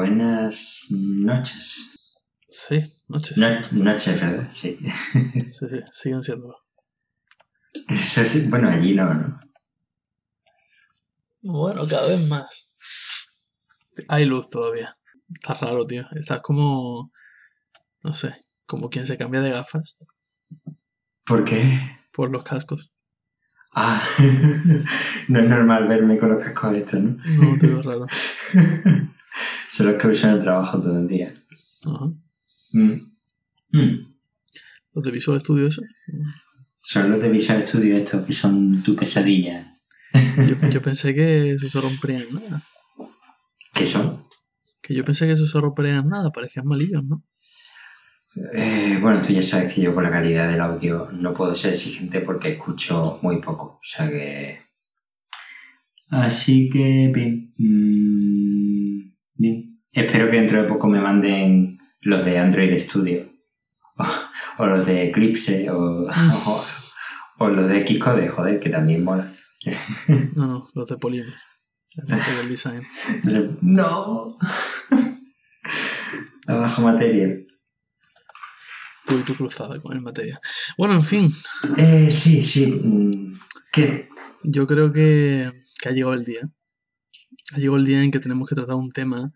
buenas noches. Sí, noches. No- noches, ¿verdad? Sí. Sí, sí, siguen siendo. Bueno, allí no, ¿no? Bueno, cada vez más. Hay luz todavía. Está raro, tío. Estás como. No sé, como quien se cambia de gafas ¿Por qué? por los cascos. Ah, no es normal verme con los cascos estos, ¿no? No, te veo raro. Son los que uso en el trabajo todo el día. Ajá. Mm. Mm. Los de Visual Studio, eso. Son los de Visual Studio estos que son tu pesadilla. Yo, yo pensé que eso se romperían nada. ¿Qué son? Que yo pensé que eso se romperían nada. Parecían malillos, ¿no? Eh, bueno, tú ya sabes que yo con la calidad del audio no puedo ser exigente porque escucho muy poco. O sea que. Así que, bien. Bien. Espero que dentro de poco me manden los de Android Studio. O, o los de Eclipse. O, o, o los de Xcode, joder, que también mola. No, no, los de Polymer. Los design. No. La baja materia. Tú y tu cruzada con el materia. Bueno, en fin. Eh, sí, sí. mm, ¿Qué? Yo creo que, que ha llegado el día. Llegado el día en que tenemos que tratar un tema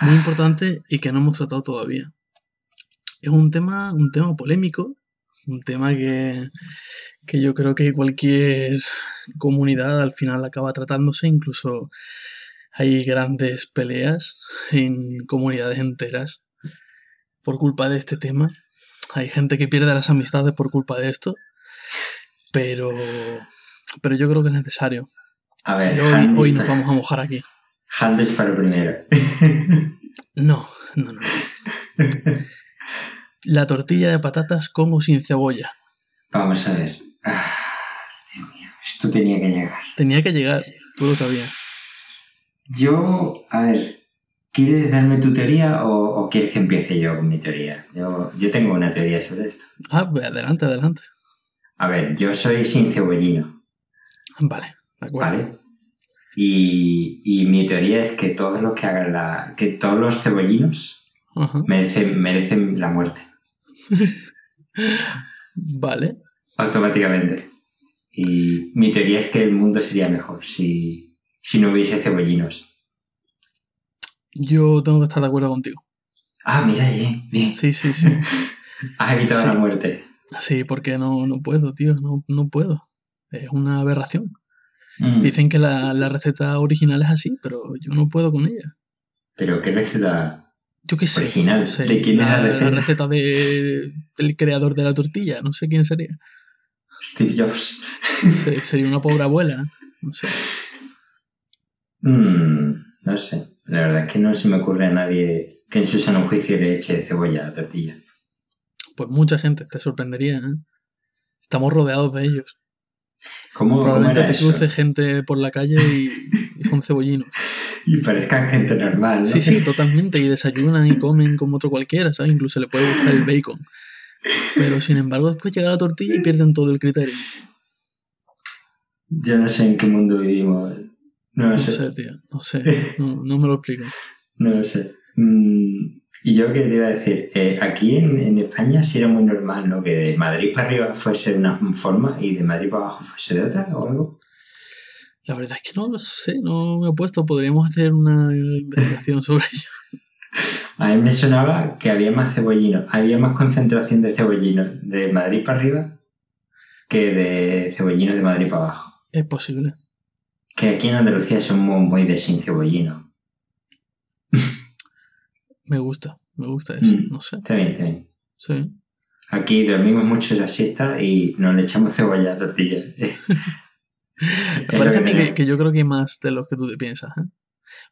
muy importante y que no hemos tratado todavía. Es un tema, un tema polémico, un tema que, que yo creo que cualquier comunidad al final acaba tratándose, incluso hay grandes peleas en comunidades enteras por culpa de este tema. Hay gente que pierde las amistades por culpa de esto, pero, pero yo creo que es necesario. A ver, hoy, hand hoy dispa- nos vamos a mojar aquí. hand disparo primero. No, no, no. La tortilla de patatas con o sin cebolla. Vamos a ver. Ah, Dios mío, esto tenía que llegar. Tenía que llegar, tú lo sabías. Yo, a ver, ¿quieres darme tu teoría o, o quieres que empiece yo con mi teoría? Yo, yo tengo una teoría sobre esto. Ah, pues adelante, adelante. A ver, yo soy sin cebollino, Vale, de acuerdo. ¿vale? Y, y mi teoría es que todos los que hagan la. que todos los cebollinos merecen, merecen la muerte. Vale. automáticamente. Y mi teoría es que el mundo sería mejor si, si no hubiese cebollinos. Yo tengo que estar de acuerdo contigo. Ah, mira, bien, bien. Sí, sí, sí. Has evitado Sí. la muerte. Sí, porque no, no puedo, tío. No, no puedo. Es una aberración. Mm, Dicen que la, la receta original es así, pero yo no puedo con ella. Pero qué receta Yo qué sé. original. no sé, ¿De quién es la la, receta? la receta de, del creador de la tortilla. No sé quién sería. Steve Jobs. Se- sería una pobre abuela. No sé. Mm, no sé. La verdad es que no se me ocurre a nadie que en su sano juicio le eche cebolla a la tortilla. Pues mucha gente, te sorprendería. ¿eh? Estamos rodeados de ellos. ¿Cómo, Probablemente te eso? cruce gente por la calle y, y son cebollinos. Y parezcan gente normal, ¿no? Sí, sí, totalmente. Y desayunan y comen como otro cualquiera, ¿sabes? Incluso le puede gustar el bacon. Pero sin embargo, después llega la tortilla y pierden todo el criterio. Yo no sé en qué mundo vivimos. No lo No sé. sé, tío. No sé. No, no me lo explico. No lo sé. Mm, y yo que te iba a decir, eh, aquí en, en España sí era muy normal, ¿no? Que de Madrid para arriba fuese de una forma y de Madrid para abajo fuese de otra o algo. La verdad es que no lo sé. No me he puesto. Podríamos hacer una investigación sobre ello. A mí me sonaba que había más cebollinos, había más concentración de cebollinos de Madrid para arriba que de cebollinos de Madrid para abajo. Es posible. Que aquí en Andalucía somos muy de sin cebollino. Me gusta. Me gusta eso. Mm. No sé. Está bien, está bien. Sí. Aquí dormimos mucho la siesta y no le echamos cebolla a la tortilla. Me parece a mí que, que yo creo que hay más de los que tú te piensas. ¿eh?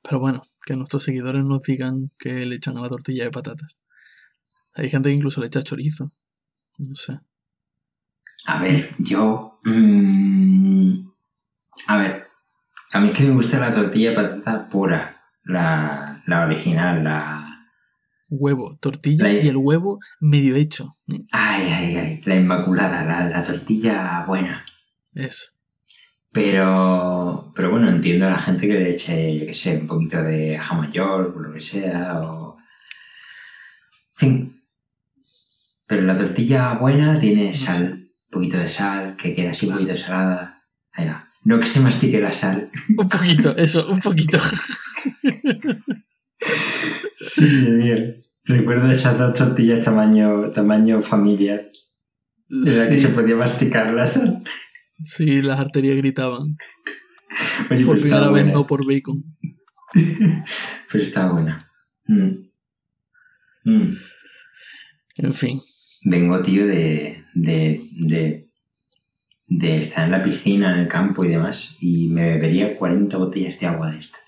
Pero bueno, que nuestros seguidores nos digan que le echan a la tortilla de patatas. Hay gente que incluso le echa chorizo. No sé. A ver, yo. mm, a ver, a mí es que me gusta la tortilla de patata pura. La, la original, la. Huevo, tortilla La- y el huevo medio hecho. Ay, ay, ay. La inmaculada, la, la tortilla buena. Eso. Pero, pero bueno, entiendo a la gente que le eche, yo qué sé, un poquito de jamón york o lo que sea, o... En fin. Pero la tortilla buena tiene sal, un poquito de sal, que queda así un poquito salada. Allá. No que se mastique la sal. Un poquito, eso, un poquito. Sí, mío. Recuerdo esas dos tortillas tamaño, tamaño familiar, en la que Sí, se podía masticar la sal. sí, las arterias gritaban. Oye, Por primera vez no por bacon. Pero estaba buena. Mm. Mm. En fin. Vengo, tío, de, de, de, de estar en la piscina, en el campo y demás, y me bebería 40 botellas de agua de esta.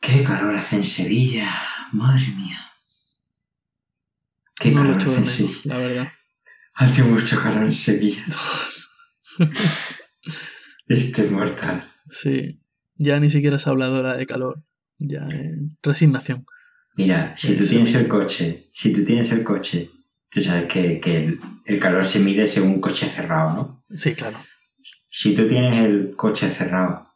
¡Qué calor hace en Sevilla! ¡Madre mía! ¡Qué no calor hace en Sevilla! la verdad. Hace mucho calor en Sevilla. Esto es mortal. Sí. Ya ni siquiera se habla de calor. Ya eh, resignación. Mira, si tú Sí, tienes el coche, si tú tienes el coche, tú sabes que, que el, el calor se mide según un coche cerrado, ¿no? Sí, claro. Si tú tienes el coche cerrado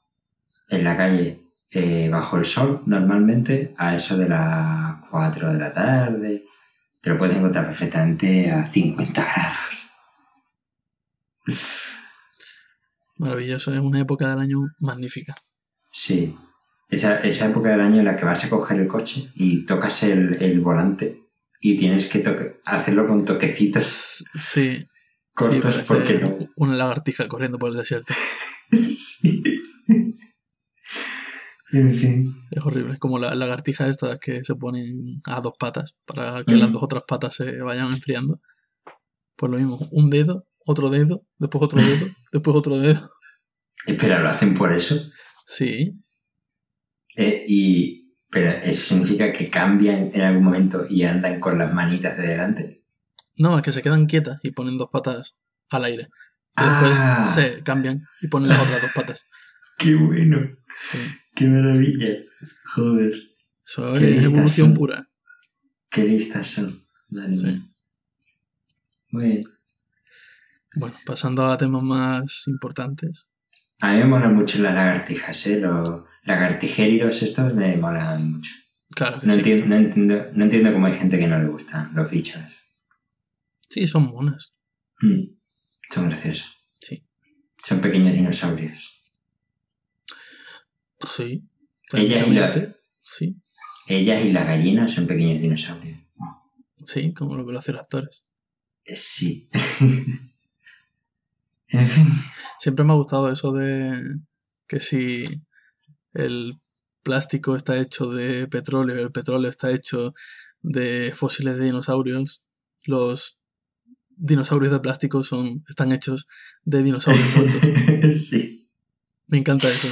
en la calle eh, bajo el sol, normalmente a eso de las 4 de la tarde, te lo puedes encontrar perfectamente a 50 grados. Maravilloso. Es una época del año magnífica. Sí. Esa, esa época del año en la que vas a coger el coche y tocas el, el volante y tienes que toque- hacerlo con toquecitos Sí. cortos sí, porque no. Una lagartija corriendo por el desierto. sí. En fin. Es horrible. Es como la lagartija estas que se ponen a dos patas para que Mm. las dos otras patas se vayan enfriando. Pues lo mismo. Un dedo, otro dedo, después otro dedo, después otro dedo. Espera, ¿lo hacen por eso? Sí. Eh, y, pero eso significa que cambian en algún momento y andan con las manitas de delante. No, es que se quedan quietas y ponen dos patas al aire. Y después Ah. se cambian y ponen las otras dos patas. ¡Qué bueno! Sí. ¡Qué maravilla! Joder, Qué es evolución son. pura. qué listas son. Madre Sí. mía. Muy bien. Bueno, pasando a temas más importantes. A mí me molan mucho las lagartijas, ¿eh? Los lagartijéridos estos me molan mucho. Claro que No, sí. entiendo, no, entiendo, no entiendo cómo hay gente que no le gustan los bichos. Sí, son monas. Mm, Son graciosos. Sí. Son pequeños dinosaurios. Sí. Ellas y, la-. Sí. ellas y las gallinas son pequeños dinosaurios. Sí, como los velociraptores. Eh, Sí. en fin. Siempre me ha gustado eso de que si el plástico está hecho de petróleo, el petróleo está hecho de fósiles de dinosaurios, los dinosaurios de plástico son, están hechos de dinosaurios muertos. sí. Me encanta eso.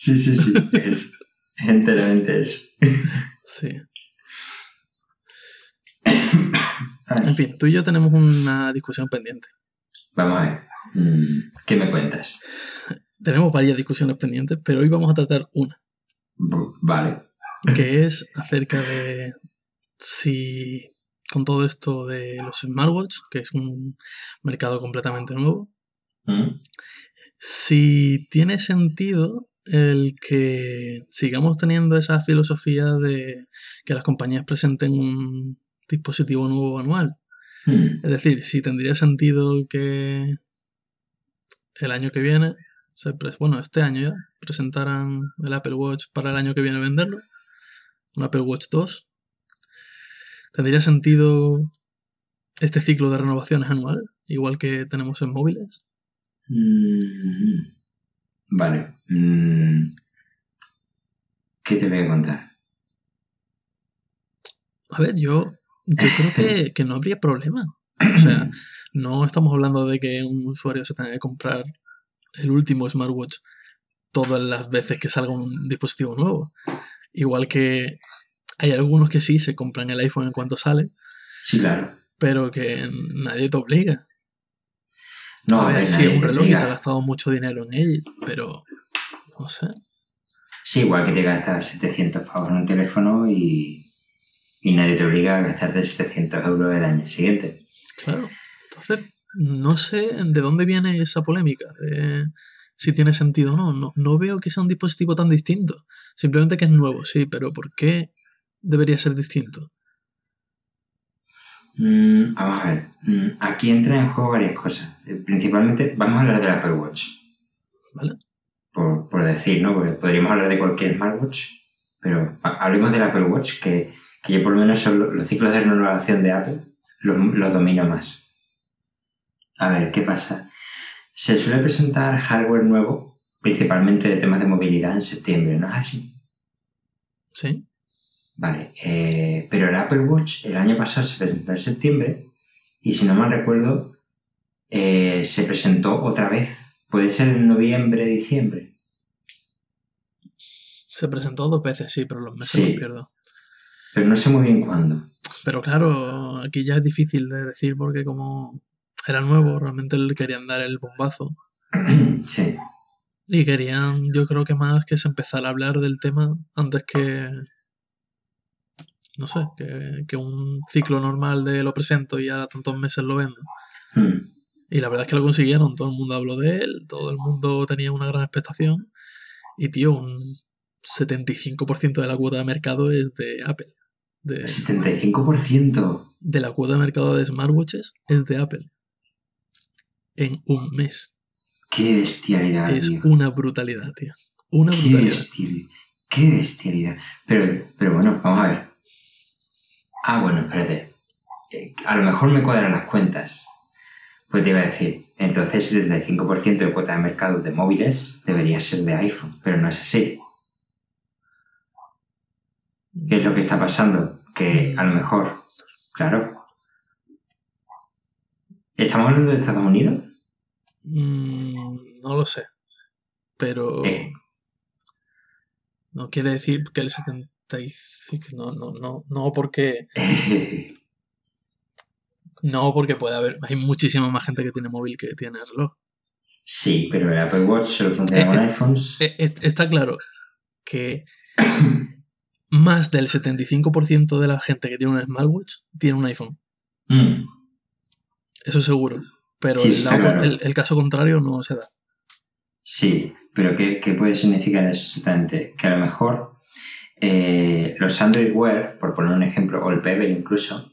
Sí, sí, sí. Es enteramente eso. Sí. En fin, tú y yo tenemos una discusión pendiente. Vamos a ver. Mm, ¿Qué me cuentas? Tenemos varias discusiones pendientes, pero hoy vamos a tratar una, Vale. que es acerca de si con todo esto de los smartwatch, que es un mercado completamente nuevo, Mm, si tiene sentido el que sigamos teniendo esa filosofía de que las compañías presenten un dispositivo nuevo anual. mm. Es decir, si tendría sentido que el año que viene, bueno, este año ya, presentaran el Apple Watch para el año que viene venderlo, un Apple Watch 2. ¿Tendría sentido este ciclo de renovaciones anual, igual que tenemos en móviles? Mm, Vale. Mm, ¿Qué te voy a contar? A ver, yo, yo creo que, que no habría problema. O sea, no estamos hablando de que un usuario se tenga que comprar el último smartwatch todas las veces que salga un dispositivo nuevo. Igual que hay algunos que sí se compran el iPhone en cuanto sale, Sí, claro. pero que nadie te obliga. No, a ver, sí, un reloj y te has gastado mucho dinero en él, pero no sé. Sí, igual que te gastas 700 pavos en un teléfono y, y nadie te obliga a gastarte 700 euros el año siguiente. Claro. Entonces, no sé de dónde viene esa polémica, de si tiene sentido o no. no. No veo que sea un dispositivo tan distinto. Simplemente que es nuevo, sí, pero ¿por qué debería ser distinto? Mm, vamos a ver. Mm, aquí entran en juego varias cosas. Eh, Principalmente, vamos a hablar del Apple Watch. ¿Vale? Por, por decir, ¿no? Porque podríamos hablar de cualquier smartwatch, pero ha- hablemos del Apple Watch, que, que yo por lo menos son lo- los ciclos de renovación de Apple los, los domino más. A ver, ¿qué pasa? Se suele presentar hardware nuevo, principalmente de temas de movilidad, en septiembre, ¿no es así? Sí. Vale, eh, pero el Apple Watch el año pasado se presentó en septiembre y si no mal recuerdo eh, se presentó otra vez. Puede ser en noviembre, diciembre. Se presentó dos veces, sí, pero los meses Sí. los pierdo. Pero no sé muy bien cuándo. Pero claro, aquí ya es difícil de decir porque como era nuevo, realmente le querían dar el bombazo. sí, Y querían, yo creo que más que se empezara a hablar del tema antes que. No sé, que, que un ciclo normal de lo presento y ahora tantos meses lo vendo. Mm, Y la verdad es que lo consiguieron, todo el mundo habló de él, todo el mundo tenía una gran expectación. Y tío, un 75% de la cuota de mercado es de Apple. De, 75%. de la cuota de mercado de smartwatches es de Apple. En un mes. Qué bestialidad, Es tío. una brutalidad, tío. Una Qué brutalidad. bestialidad. Qué bestialidad. Pero, pero bueno, vamos a ver. Ah, bueno, espérate. Eh, A lo mejor me cuadran las cuentas. Pues te iba a decir, entonces el 75% de cuota de mercado de móviles debería ser de iPhone, pero no es así. ¿Qué es lo que está pasando? Que a lo mejor, claro. ¿Estamos hablando de Estados Unidos? Mm, no lo sé. Pero Eh. no quiere decir que el 75. No, no, no, no porque. No porque puede haber. Hay muchísima más gente que tiene móvil que tiene reloj. sí, pero el Apple Watch solo funciona con Eh, eh, iPhones. Eh, est- Está claro que más del 75% de la gente que tiene un smartwatch tiene un iPhone. Mm. Eso seguro. Pero Sí, el, está lado- claro. el- el caso contrario no se da. Sí, pero ¿qué, qué puede significar eso exactamente? Que a lo mejor eh, los Android Wear, por poner un ejemplo, o el Pebble incluso,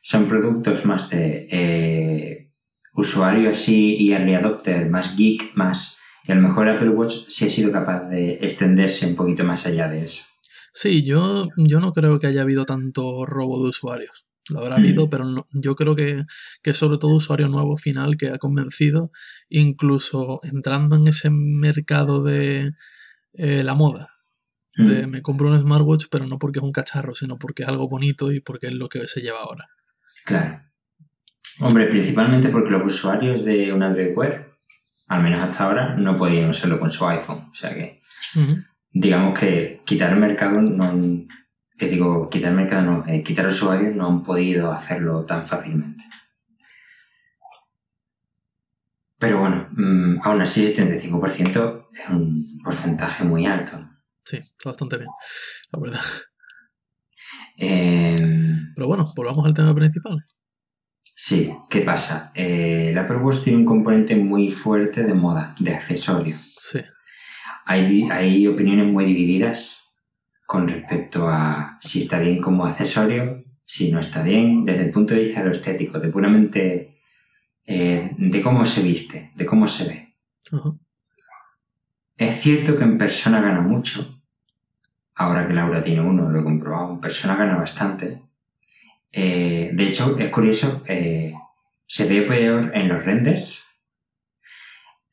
son productos más de eh, usuario así y early adopter, más geek, más... Y a lo mejor Apple Watch sí ha sido capaz de extenderse un poquito más allá de eso. Sí, yo, yo no creo que haya habido tanto robo de usuarios. Lo habrá Mm. habido, pero no- yo creo que, que sobre todo usuario nuevo final que ha convencido, incluso entrando en ese mercado de eh, la moda. De Mm, me compro un smartwatch, pero no porque es un cacharro, sino porque es algo bonito y porque es lo que se lleva ahora. Claro. Hombre, principalmente porque los usuarios de un Android Wear, al menos hasta ahora, no podían usarlo con su iPhone. O sea que digamos que quitar el mercado no han- eh, digo quitar el mercado no eh, quitar usuarios no han podido hacerlo tan fácilmente pero bueno mm, aún así 75% es un porcentaje muy alto Sí, está bastante bien, la verdad. Eh, Pero bueno, volvamos al tema principal. sí qué pasa Eh, el Apple Watch tiene un componente muy fuerte de moda de accesorio Sí. hay, hay opiniones muy divididas con respecto a si está bien como accesorio, si no está bien, desde el punto de vista de lo estético, de puramente eh, de cómo se viste, de cómo se ve. Es cierto que en persona gana mucho. Ahora que Laura tiene uno, lo he comprobado, en persona gana bastante. Eh, de hecho, es curioso, eh, se ve peor en los renders.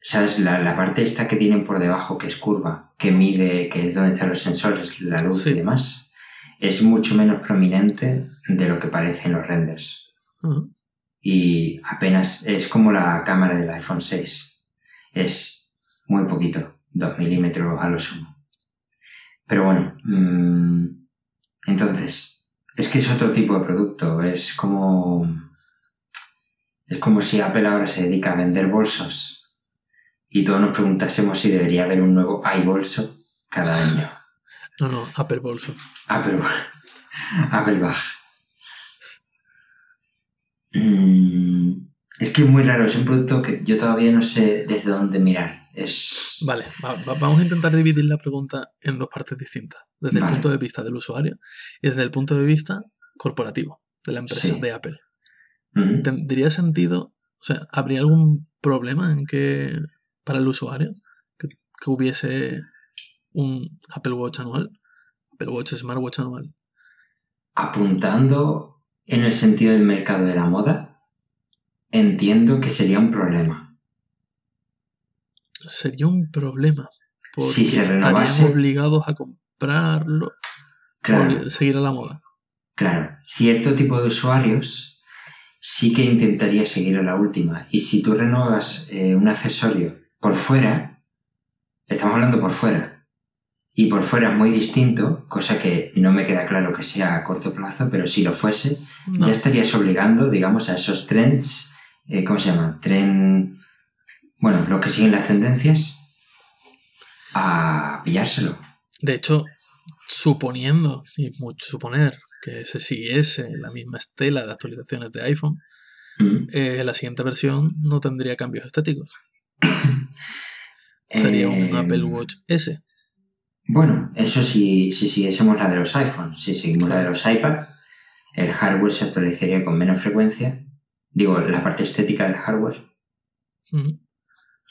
¿Sabes? La, la parte esta que tienen por debajo, que es curva, que mide, que es donde están los sensores, la luz Sí. y demás, es mucho menos prominente de lo que parece en los renders. Y apenas es como la cámara del iPhone 6. Es muy poquito, 2 milímetros a lo sumo. Pero bueno, mm, entonces, es que es otro tipo de producto, es como... Es como si Apple ahora se dedica a vender bolsos y todos nos preguntásemos si debería haber un nuevo iBolso cada año. No, no, Apple Bolso. Apple, Apple Bag. Mm, Es que es muy raro, es un producto que yo todavía no sé desde dónde mirar. Es... Vale, va- va- vamos a intentar dividir la pregunta en dos partes distintas. Desde el punto de vista del usuario y desde el punto de vista corporativo de la empresa, Sí. de Apple. ¿Tendría sentido? O sea, ¿habría algún problema en que para el usuario que, que hubiese un Apple Watch anual? Apple Watch Smartwatch anual. Apuntando en el sentido del mercado de la moda, entiendo que sería un problema. Sería un problema. Porque Si se estarían renovase- obligados a comprarlo Claro. o seguir a la moda. Claro, cierto tipo de usuarios sí que intentaría seguir a la última. Y si tú renuevas eh, un accesorio por fuera, estamos hablando por fuera, y por fuera es muy distinto, cosa que no me queda claro que sea a corto plazo, pero si lo fuese, No. ya estarías obligando, digamos, a esos trends, eh, ¿cómo se llama? Tren, bueno, los que siguen las tendencias, a pillárselo. De hecho, suponiendo, y mucho suponer, que se siguiese la misma estela de actualizaciones de iPhone, Mm. eh, la siguiente versión no tendría cambios estéticos. Sería un Eh, Apple Watch S. Bueno, eso si, si siguiésemos la de los iPhones, si seguimos la de los iPad, el hardware se actualizaría con menos frecuencia. Digo, la parte estética del hardware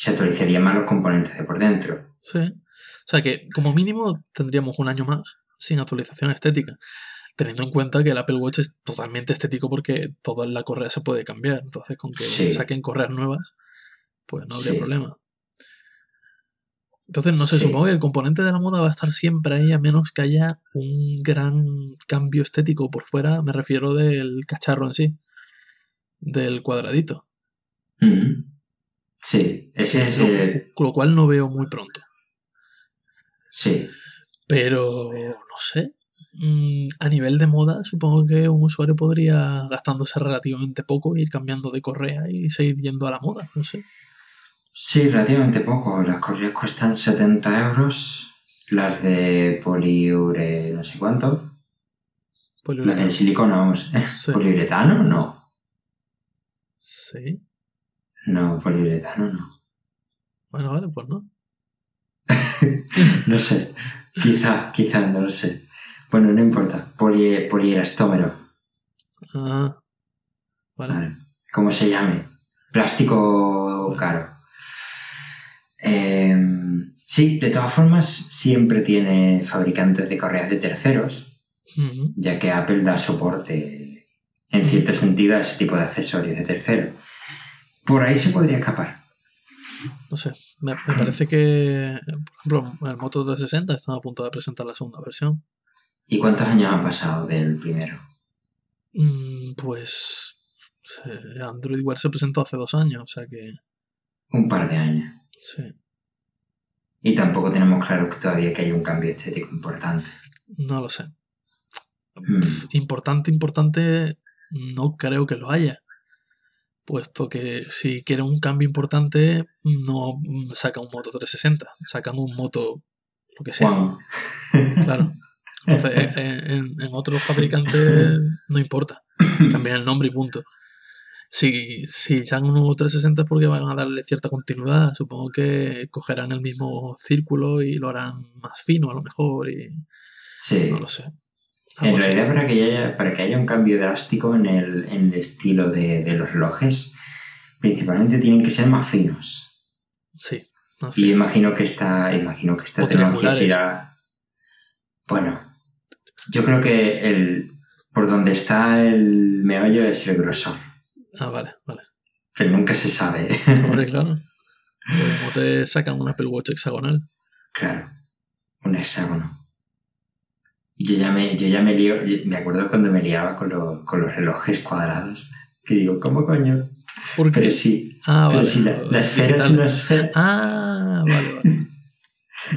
se actualizaría más los componentes de por dentro. Sí. O sea que, como mínimo, tendríamos un año más sin actualización estética. Teniendo en cuenta que el Apple Watch es totalmente estético porque toda la correa se puede cambiar. Entonces, con que Sí. saquen correas nuevas, pues no habría Sí. problema. Entonces, no sé, Sí. supongo que el componente de la moda va a estar siempre ahí, a menos que haya un gran cambio estético por fuera. Me refiero del cacharro en sí, del cuadradito. Mm. Sí, ese es el... Lo cual no veo muy pronto. Sí, Pero no sé. Mm, A nivel de moda, supongo que un usuario podría, gastándose relativamente poco, ir cambiando de correa y seguir yendo a la moda. No sé. sí, relativamente poco. Las correas cuestan 70 euros, las de poliure no sé cuánto. Las Poliuretano. de silicona, vamos. Sí. ¿Poliuretano? No. Sí. No, poliuretano no. Bueno, vale, pues no. No sé. Quizá, quizá, no lo sé. Bueno, no importa. Poli, polielastómero. Ah, vale. Vale. ¿Cómo se llame? Plástico caro. Em, sí, de todas formas, siempre tiene fabricantes de correas de terceros, ya que Apple da soporte, en cierto sentido, a ese tipo de accesorios de terceros. Por ahí se podría escapar. No sé. Me, me parece que, por ejemplo, el Moto 360 estaba a punto de presentar la segunda versión. ¿Y cuántos años han pasado del primero? Mm, Pues Android Wear se presentó hace dos años, o sea que Un par de años. sí. Y tampoco tenemos claro que todavía que haya un cambio estético importante. No lo sé. Mm, Importante, importante, no creo que lo haya. Puesto que si quieren un cambio importante, no mm, sacan un Moto 360, sacan un Moto, lo que sea. Claro. Entonces, eh, eh, en, en otros fabricantes no importa. Cambian el nombre y punto. Si, si sacan un nuevo 360 es porque van a darle cierta continuidad. Supongo que cogerán el mismo círculo y lo harán más fino a lo mejor. Y Sí. no lo sé. En realidad, para que, haya, para que haya un cambio drástico en el, en el estilo de, de los relojes, principalmente tienen que ser más finos. Sí. más Y fino. imagino que esta, imagino que esta tecnología triangulares. se irá. Bueno, yo creo que el, por donde está el meollo es el grosor. Ah, vale, vale. Pero nunca se sabe. Hombre, claro. Como te sacan un Apple Watch hexagonal. claro, un hexágono. Yo ya me, yo ya me lío, me acuerdo cuando me liaba con, lo- con los relojes cuadrados. Que digo, ¿cómo coño? Porque. Pero sí, ah, pero vale. sí, la, la esfera es una esfera. Ah, vale, vale.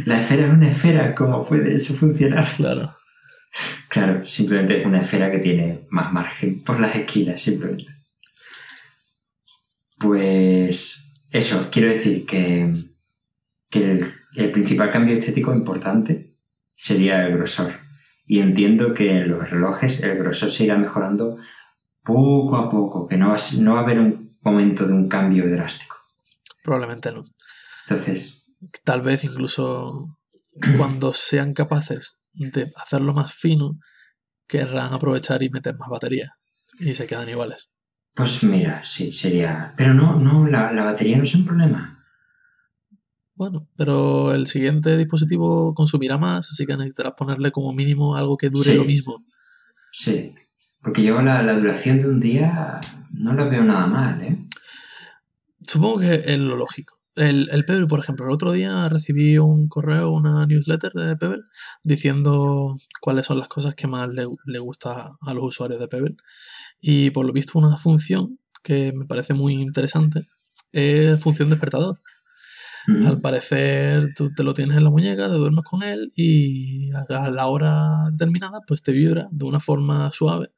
La esfera es una esfera, ¿cómo puede eso funcionar? Claro. Claro, simplemente es una esfera que tiene más margen por las esquinas, simplemente. Pues eso, quiero decir que, que el, el principal cambio estético importante sería el grosor. Y entiendo que en los relojes el grosor se irá mejorando poco a poco, que no va, no va a haber un, momento de un cambio drástico. Probablemente no. Entonces, Tal vez incluso cuando sean capaces de hacerlo más fino, querrán aprovechar y meter más batería. Y se quedan iguales. pues mira, sí, sería... Pero no, no, la, la batería no es un problema. Bueno, pero el siguiente dispositivo consumirá más, así que necesitarás ponerle como mínimo algo que dure Sí. lo mismo. Sí. Porque yo la, la duración de un día no la veo nada mal, ¿eh? Supongo que es lo lógico. El, el Pebble, por ejemplo, el otro día recibí un correo, una newsletter de Pebble, diciendo cuáles son las cosas que más le, le gusta a los usuarios de Pebble. Y por lo visto una función que me parece muy interesante es función despertador. Al parecer tú te lo tienes en la muñeca, te duermes con él y a la hora determinada pues te vibra de una forma suave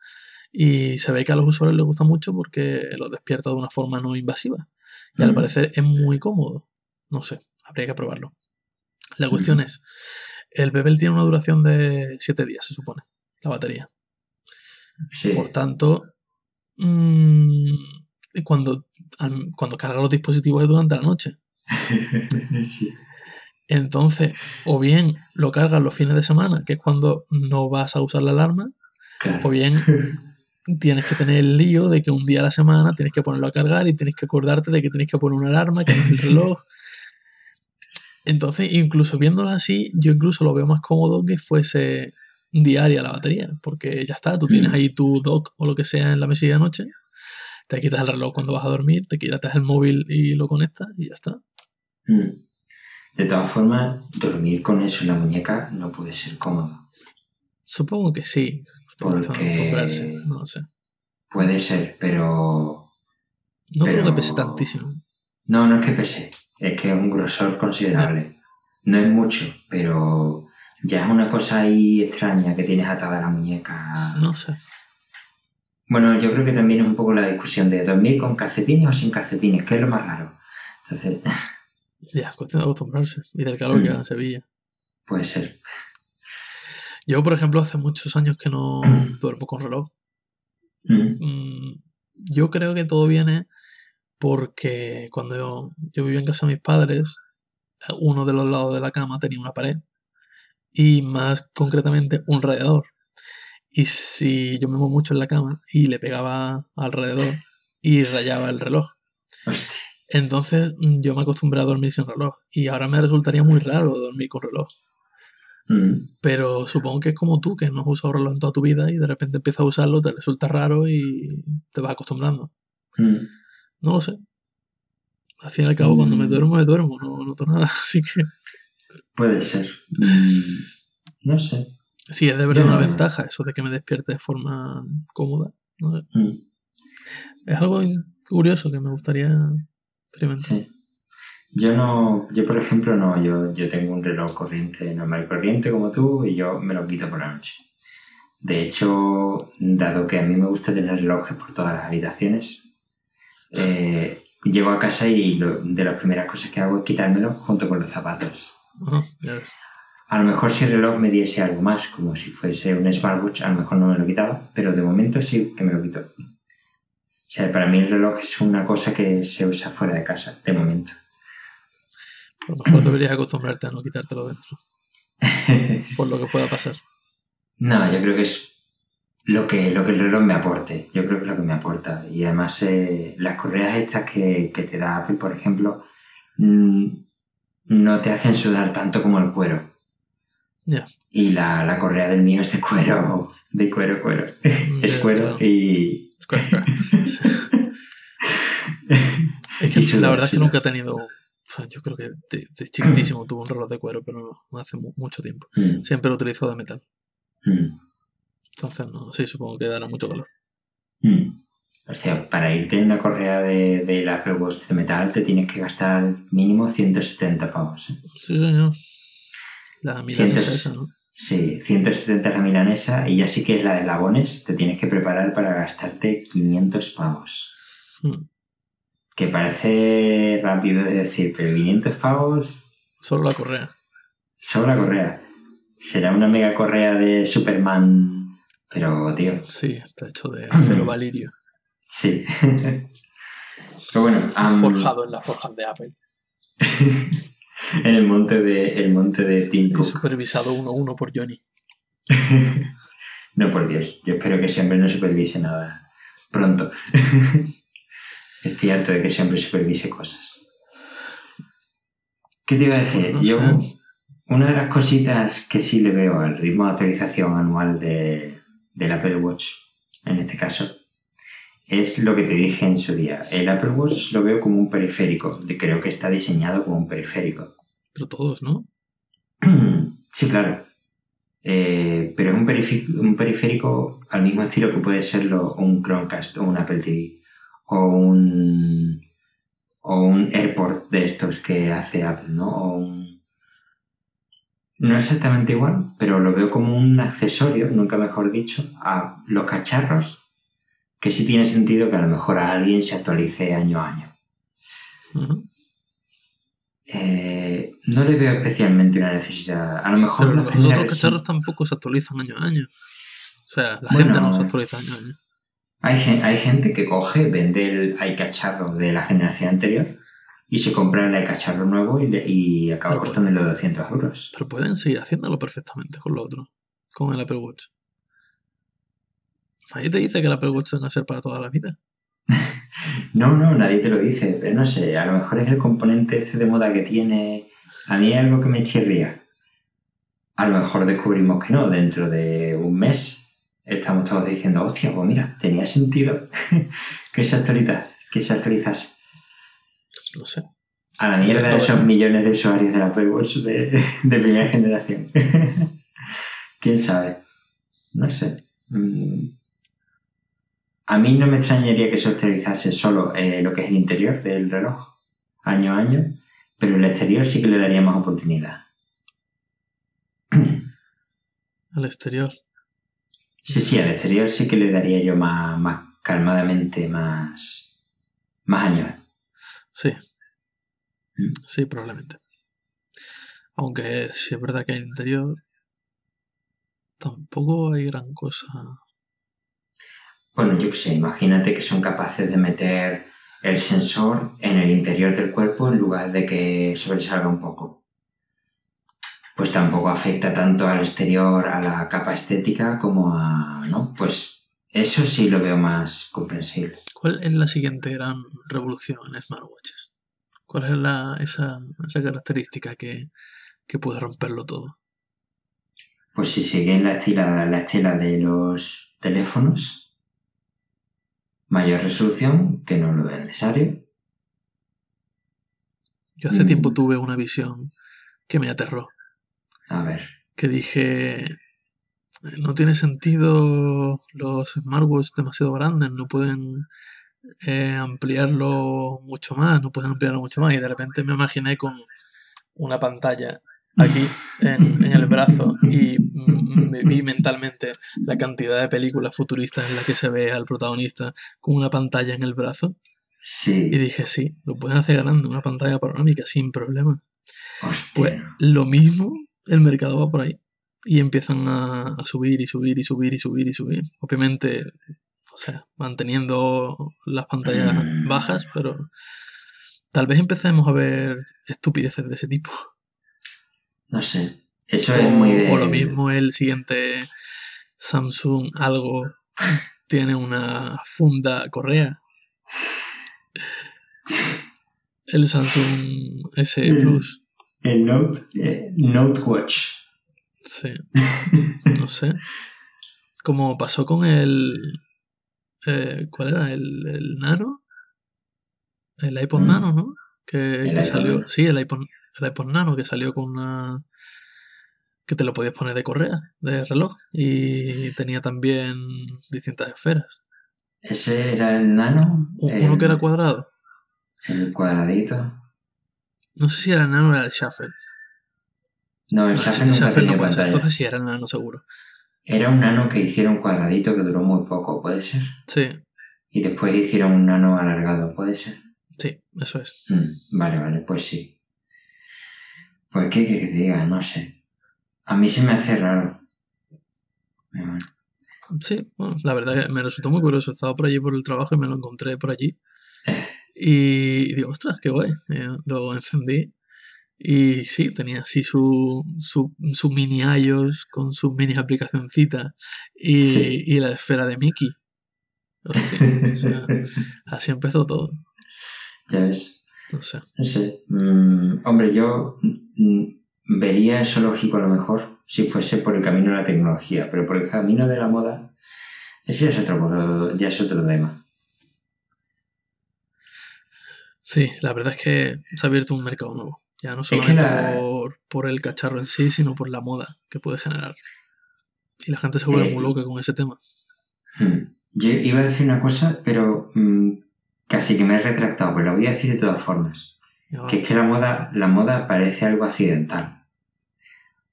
y se ve que a los usuarios les gusta mucho porque los despierta de una forma no invasiva y al parecer es muy cómodo. No sé, habría que probarlo. La cuestión es, el Bebel tiene una duración de 7 días, se supone, la batería. Sí. Por tanto, mm, cuando, cuando carga los dispositivos es durante la noche. sí. Entonces, o bien lo cargas los fines de semana, que es cuando no vas a usar la alarma, Claro. o bien tienes que tener el lío de que un día a la semana tienes que ponerlo a cargar y tienes que acordarte de que tienes que poner una alarma, que es el reloj. Entonces, incluso viéndolo así, yo incluso lo veo más cómodo que fuese diaria la batería, porque ya está, tú tienes Mm. ahí tu dock o lo que sea en la mesilla de noche, te quitas el reloj cuando vas a dormir, te quitas el móvil y lo conectas y ya está. Mm. De todas formas, dormir con eso en la muñeca no puede ser cómodo. Supongo que sí. Porque- No lo sé. Puede ser, pero... No creo que Pero- pese tantísimo. No, no es que pese, es que es un grosor considerable. No es mucho, pero ya es una cosa ahí extraña que tienes atada a la muñeca. No sé. Bueno, yo creo que también es un poco la discusión de dormir con calcetines o sin calcetines, que es lo más raro. Entonces, Ya, es cuestión de acostumbrarse. Y del calor que Mm. haga en Sevilla. puede ser. Yo, por ejemplo, hace muchos años que no duermo con reloj. Mm, Mm, Yo creo que todo viene porque cuando yo, yo vivía en casa de mis padres, uno de los lados de la cama tenía una pared. Y más concretamente un radiador. Y si yo me muevo mucho en la cama y le pegaba alrededor y rayaba el reloj. Hostia. Entonces mm, yo me acostumbré a dormir sin reloj. Y ahora me resultaría muy raro dormir con reloj. Mm, Pero supongo que es como tú, que no has usado reloj en toda tu vida y de repente empiezas a usarlo, te resulta raro y te vas acostumbrando. mm. No lo sé. Al fin y al cabo, cuando me duermo, me duermo, no noto nada. Así que Puede ser. No sé. sí, es de verdad Yo una no- ventaja eso de que me despierte de forma cómoda. No sé. Es algo curioso que me gustaría experimentar. Sí. Yo no, yo por ejemplo no, yo, yo tengo un reloj corriente, normal y corriente como tú, y yo me lo quito por la noche. De hecho, dado que a mí me gusta tener relojes por todas las habitaciones, eh, llego a casa y lo- de las primeras cosas que hago es quitármelo junto con los zapatos. A lo mejor si el reloj me diese algo más, como si fuese un smartwatch, a lo mejor no me lo quitaba, pero de momento sí que me lo quito. O sea, para mí el reloj es una cosa que se usa fuera de casa, de momento. A lo mejor deberías acostumbrarte a no quitártelo dentro. Por lo que pueda pasar. No, yo creo que es lo que, lo que el reloj me aporte. Yo creo que es lo que me aporta. Y además, eh, las correas estas que, que te da Apple, por ejemplo, mm, no te hacen sudar tanto como el cuero. Ya. Y la, la correa del mío es de cuero, de cuero, cuero. es cuero claro. y... Es Y la verdad es que nunca he tenido. o sea, yo creo que de, de chiquitísimo tuve un reloj de cuero, pero no, no hace mu- mucho tiempo. Mm, Siempre lo utilizo de metal. mm, Entonces, no, sí, supongo que dará mucho calor. mm. O sea, para irte en una correa de, de la Apple Watch de metal te tienes que gastar mínimo 170 pavos. ¿eh? Sí, señor. La milanesa esa, ¿no? Sí, 170 la milanesa y ya sí que es la de Labones, te tienes que preparar para gastarte 500 pavos. Que parece rápido de decir, pero 500 pavos Solo la correa. solo la correa. Será una mega correa de Superman, pero tío, Sí, está hecho de acero valirio. sí. Pero bueno, Forjado en las forjas de Apple. en el monte de, el monte de Tim Cook. supervisado uno a uno por Johnny. No, por Dios. Yo espero que hombre no supervise nada pronto. Estoy harto de que hombre supervise cosas. ¿Qué te iba a decir? No Yo, sé. una de las cositas que sí le veo al ritmo de actualización anual de, del Apple Watch, en este caso, es lo que te dije en su día. El Apple Watch lo veo como un periférico. Creo que está diseñado como un periférico. Pero todos, ¿no? Sí, claro. Eh, pero es un periférico, un periférico al mismo estilo que puede serlo un Chromecast o un Apple TV o un o un AirPort de estos que hace Apple, ¿no? O un... No exactamente igual, pero lo veo como un accesorio, nunca mejor dicho, a los cacharros que sí tiene sentido que a lo mejor a alguien se actualice año a año. Eh, no le veo especialmente una necesidad. A lo mejor Pero los otros cacharros tampoco se actualizan año a año. O sea, la Bueno, gente no se actualiza año a año. Hay, hay gente que coge, vende el iCacharro de la generación anterior y se compra el iCacharro nuevo y, le- y acaba Pero- costando los 200 euros. Pero pueden seguir haciéndolo perfectamente con lo otro. Con el Apple Watch. Nadie te dice que el Apple Watch tenga que ser para toda la vida. No, no, nadie te lo dice, pero no sé, a lo mejor es el componente este de moda que tiene. A mí es algo que me chirría. A lo mejor descubrimos que no, dentro de un mes estamos todos diciendo, hostia, pues mira, tenía sentido que se actualizase. Que se actualizase. No sé. A la mierda de esos millones de usuarios del Apple Watch de, de primera generación. ¿Quién sabe? No sé. Mm. A mí no me extrañaría que se actualizase solo eh, lo que es el interior del reloj, año a año, pero el exterior sí que le daría más oportunidad. Al exterior. Sí, sí, al exterior sí que le daría yo más, más calmadamente, más, más años. Sí. Mm. Sí, probablemente. Aunque sí es verdad que el interior tampoco hay gran cosa. Bueno, yo qué sé, imagínate que son capaces de meter el sensor en el interior del cuerpo en lugar de que sobresalga un poco. Pues tampoco afecta tanto al exterior, a la capa estética, como a... ¿no? Pues eso sí lo veo más comprensible. ¿Cuál es la siguiente gran revolución en smartwatches? ¿Cuál es la, esa, esa característica que, que puede romperlo todo? Pues si siguen la estela, la estela de los teléfonos, mayor resolución, que no lo veo necesario. Yo hace Mm. tiempo tuve una visión que me aterró. A ver. que dije, no tiene sentido los smartwatches demasiado grandes, no pueden eh, ampliarlo mucho más, no pueden ampliarlo mucho más. Y de repente me imaginé con una pantalla aquí en, en el brazo y mm, me vi mentalmente la cantidad de películas futuristas en las que se ve al protagonista con una pantalla en el brazo Sí. y dije, sí, lo pueden hacer grande, una pantalla panorámica sin problema. Hostia. Pues lo mismo, el mercado va por ahí. Y empiezan a, a subir y subir y subir y subir y subir. Obviamente, o sea, manteniendo las pantallas Mm. bajas, pero tal vez empecemos a ver estupideces de ese tipo. No sé. Eso O, es muy de. o lo mismo el siguiente Samsung algo tiene una funda correa. El Samsung S Mm. Plus. El Note, eh, Note Watch. Sí. No sé. Como pasó con el. eh, ¿Cuál era? ¿El, el Nano? El iPod Mm. Nano, ¿no? Que, que salió. Sí, el iPod, el iPod Nano que salió con una. que te lo podías poner de correa, de reloj. Y tenía también distintas esferas. Ese era el nano. El, Uno que era cuadrado. el cuadradito. No sé si era Nano o era el Shuffle. No, el Shuffle tenía no puede ser. Entonces sí era el Nano seguro. Era un nano que hicieron cuadradito que duró muy poco, puede ser. Sí, Y después hicieron un nano alargado, puede ser. sí, eso es. Mm, vale, vale, pues sí. Pues, ¿qué quieres que te diga? No sé. A mí se me hace raro. Sí, bueno, la verdad que me resultó muy curioso. Estaba por allí por el trabajo y me lo encontré por allí. Y digo, ostras, qué guay. Eh, lo encendí. Y sí, tenía así su, su, su mini iOS con sus mini aplicacioncitas y, Sí. y la esfera de Mickey. Hostia, o sea, así empezó todo. Ya ves. No sé. No sé. Mm, hombre, yo mm, vería eso lógico a lo mejor si fuese por el camino de la tecnología, pero por el camino de la moda, ese es otro, ya es otro tema. Sí, la verdad es que se ha abierto un mercado nuevo. Ya no que solamente la- por, por el cacharro en sí, sino por la moda que puede generar. Y la gente se vuelve Eh, muy loca con ese tema. Hmm. Yo iba a decir una cosa, pero mm, casi que me he retractado, pero la voy a decir de todas formas. Que es que la moda, la moda parece algo accidental.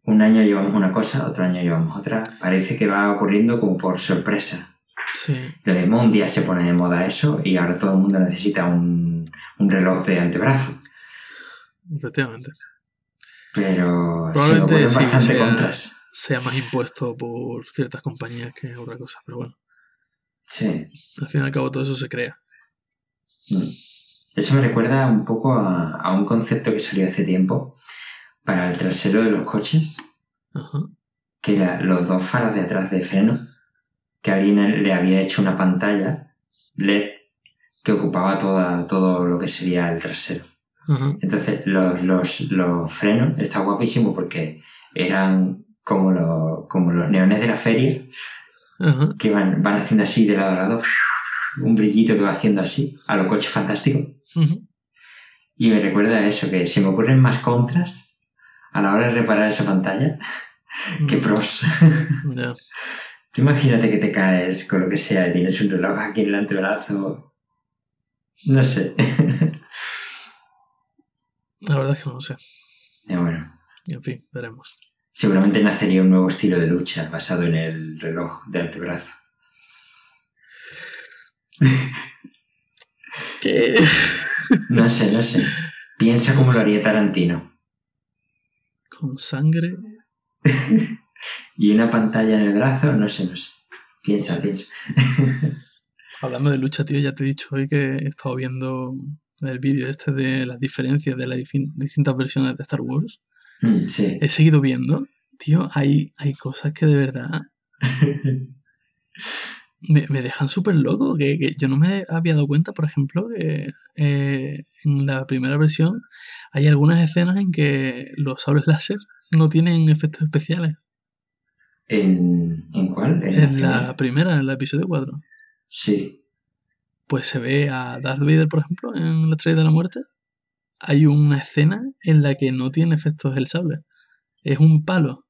Un año llevamos una cosa, otro año llevamos otra. Parece que va ocurriendo como por sorpresa. Sí, Lo mismo un día se pone de moda eso y ahora todo el mundo necesita un, un reloj de antebrazo. efectivamente. Pero Probablemente sí, bastante sea- contras. Sea más impuesto por ciertas compañías que otra cosa, pero bueno, Sí. al fin y al cabo todo eso se crea. Mm. Eso me recuerda un poco a, a un concepto que salió hace tiempo para el trasero de los coches, Ajá. que era los dos faros de atrás de freno, que alguien le había hecho una pantalla LED que ocupaba toda, todo lo que sería el trasero. Ajá. Entonces, los, los, los frenos está guapísimo porque eran como, los como los neones de la feria, Ajá. que van, van haciendo así de lado a lado, un brillito que va haciendo así, a los coches fantásticos. Ujú. Y me recuerda a eso, que se me ocurren más contras a la hora de reparar esa pantalla que pros. Tú imagínate que te caes con lo que sea tienes un reloj aquí en el antebrazo. No sé. La verdad es que no lo sé. Y bueno, En fin, veremos. seguramente nacería un nuevo estilo de lucha basado en el reloj de antebrazo. ¿Qué? No sé, no sé. Piensa cómo lo haría Tarantino. Con sangre. Y una pantalla en el brazo, no sé, no sé. Piensa, Sí. piensa. Hablando de lucha, tío, ya te he dicho hoy que he estado viendo el vídeo este de las diferencias de las distintas versiones de Star Wars. Mm, sí. He seguido viendo. Tío, hay, hay cosas que de verdad me, me dejan súper loco. Que, que yo no me había dado cuenta, por ejemplo, que eh, en la primera versión hay algunas escenas en que los sables láser no tienen efectos especiales. ¿En, ¿En cuál? En la primera, en el episodio 4. Sí. Pues se ve a Darth Vader, por ejemplo, en la Estrella de la Muerte. Hay una escena en la que no tiene efectos el sable. Es un palo.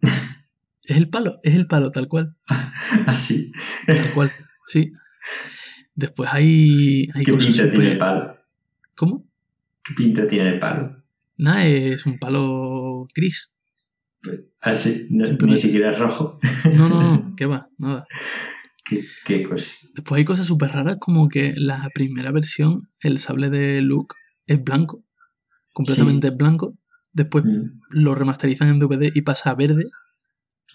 es el palo, es el palo, tal cual. Así. Tal cual, sí. Después hay, hay ¿Qué cosas pinta tiene el palo? ¿Cómo? ¿Qué pinta tiene el palo? Nada, es un palo gris. Así, no- ni siquiera es rojo. No, no, no, ¿qué va? Nada. ¿Qué, qué cosa? Después hay cosas súper raras como que la primera versión, el sable de Luke es blanco. Completamente blanco. Después Mm, lo remasterizan en DVD y pasa a verde.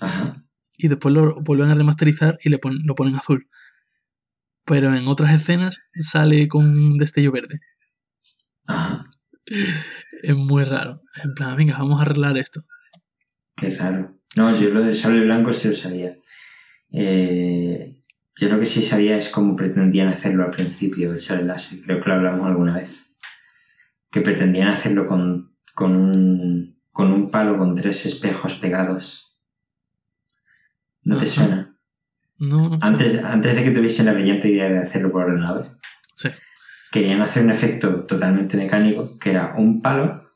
Ajá. y después lo vuelven a remasterizar y le pon- lo ponen azul. Pero en otras escenas sale con un destello verde. Ajá. Es muy raro. En plan, venga, vamos a arreglar esto. Qué raro. No, Sí. yo lo del sable blanco sí lo sabía. Eh, yo lo que sí sabía es cómo pretendían hacerlo al principio, el sable láser. Creo que lo hablamos alguna vez. Que pretendían hacerlo con, con, un, con un palo con tres espejos pegados. ¿No te suena? No, no sé. Antes, antes de que tuviesen la brillante idea de hacerlo por ordenador, Sí. querían hacer un efecto totalmente mecánico, que era un palo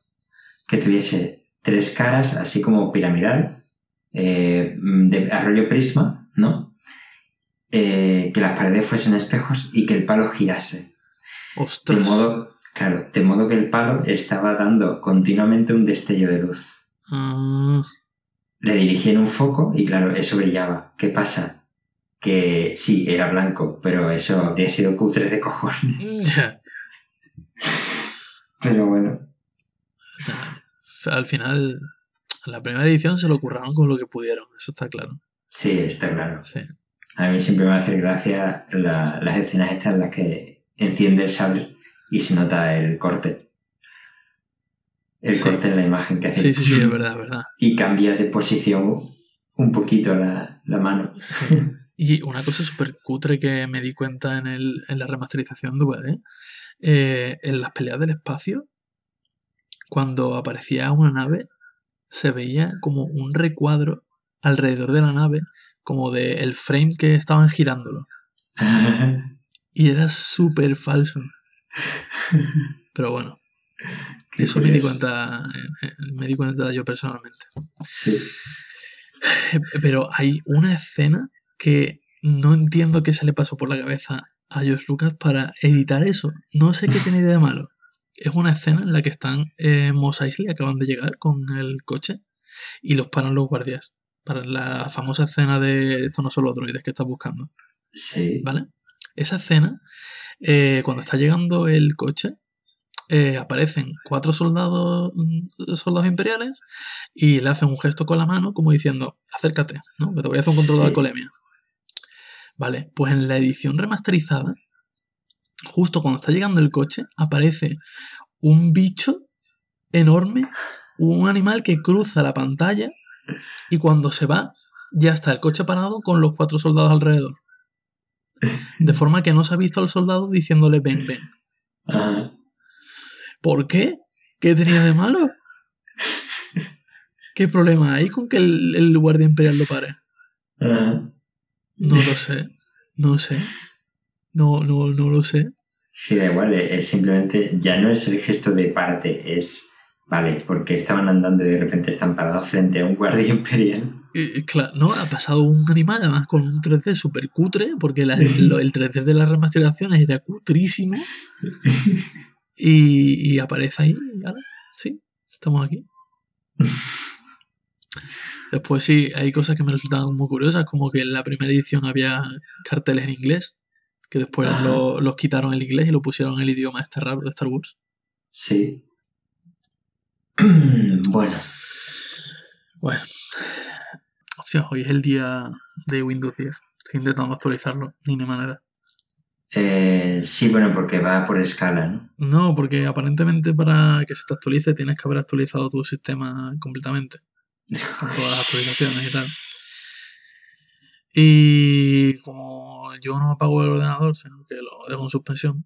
que tuviese tres caras, así como piramidal, eh, de arroyo prisma, ¿no? Eh, que las paredes fuesen espejos y que el palo girase. De Ostras. modo, claro, de modo que el palo estaba dando continuamente un destello de luz. Ah, Le dirigían un foco y claro, eso brillaba. ¿Qué pasa? Que sí, era blanco, pero eso habría sido cutre de cojones. Pero bueno, Al final, en la primera edición se lo curraron con lo que pudieron. Eso está claro. sí, está claro. Sí. A mí siempre me hace gracia la- las escenas estas en las que enciende el sable y se nota el corte. El Sí. corte en la imagen que hace. Sí, sí, sí, es verdad, es verdad. Y cambia de posición un poquito la, la mano. Sí. Y una cosa súper cutre que me di cuenta en, el, en la remasterización DVD, eh, en las peleas del espacio, cuando aparecía una nave, se veía como un recuadro alrededor de la nave, como de el frame que estaban girándolo. Y era súper falso. Pero bueno, Qué eso me di cuenta, eh, eh, me di cuenta yo personalmente. Sí. Pero hay una escena que no entiendo qué se le pasó por la cabeza a George Lucas para editar eso. No sé qué tiene de malo. Es una escena en la que están en Mos Eisley, acaban de llegar con el coche y los paran los guardias. Para la famosa escena de esto no son los droides que estás buscando. Sí. ¿Vale? Esa escena, eh, cuando está llegando el coche, eh, aparecen cuatro soldados, mm, soldados imperiales y le hacen un gesto con la mano como diciendo, acércate, ¿no? Que te voy a hacer un control de alcoholemia. Vale, pues en la edición remasterizada, justo cuando está llegando el coche, aparece un bicho enorme, un animal que cruza la pantalla y cuando se va, ya está el coche parado con los cuatro soldados alrededor. De forma que no se ha visto al soldado diciéndole ven, ven. ¿Por qué? ¿Qué tenía de malo? ¿Qué problema hay con que el, el guardia imperial lo pare? No lo sé. No sé. No, no, no lo sé. Sí, da igual, es simplemente, ya no es el gesto de parte, es, vale, porque estaban andando y de repente están parados frente a un guardia imperial. Eh, claro, no, ha pasado un animal además con un 3D súper cutre, porque la- lo- el 3D de las remasterizaciones era cutrísimo. Y, y aparece ahí, ahora, sí, estamos aquí. Después sí, hay cosas que me resultan muy curiosas, como que en la primera edición había carteles en inglés, que después lo- los quitaron el inglés y lo pusieron en el idioma este raro de Star Wars. Sí. bueno, Bueno, hostia, hoy es el día de Windows 10. Estoy intentando actualizarlo, ni de manera. eh, sí, bueno, porque va por escala, ¿no? No, porque aparentemente para que se te actualice tienes que haber actualizado tu sistema completamente. Con todas las actualizaciones y tal. Y como yo no apago el ordenador, sino que lo dejo en suspensión,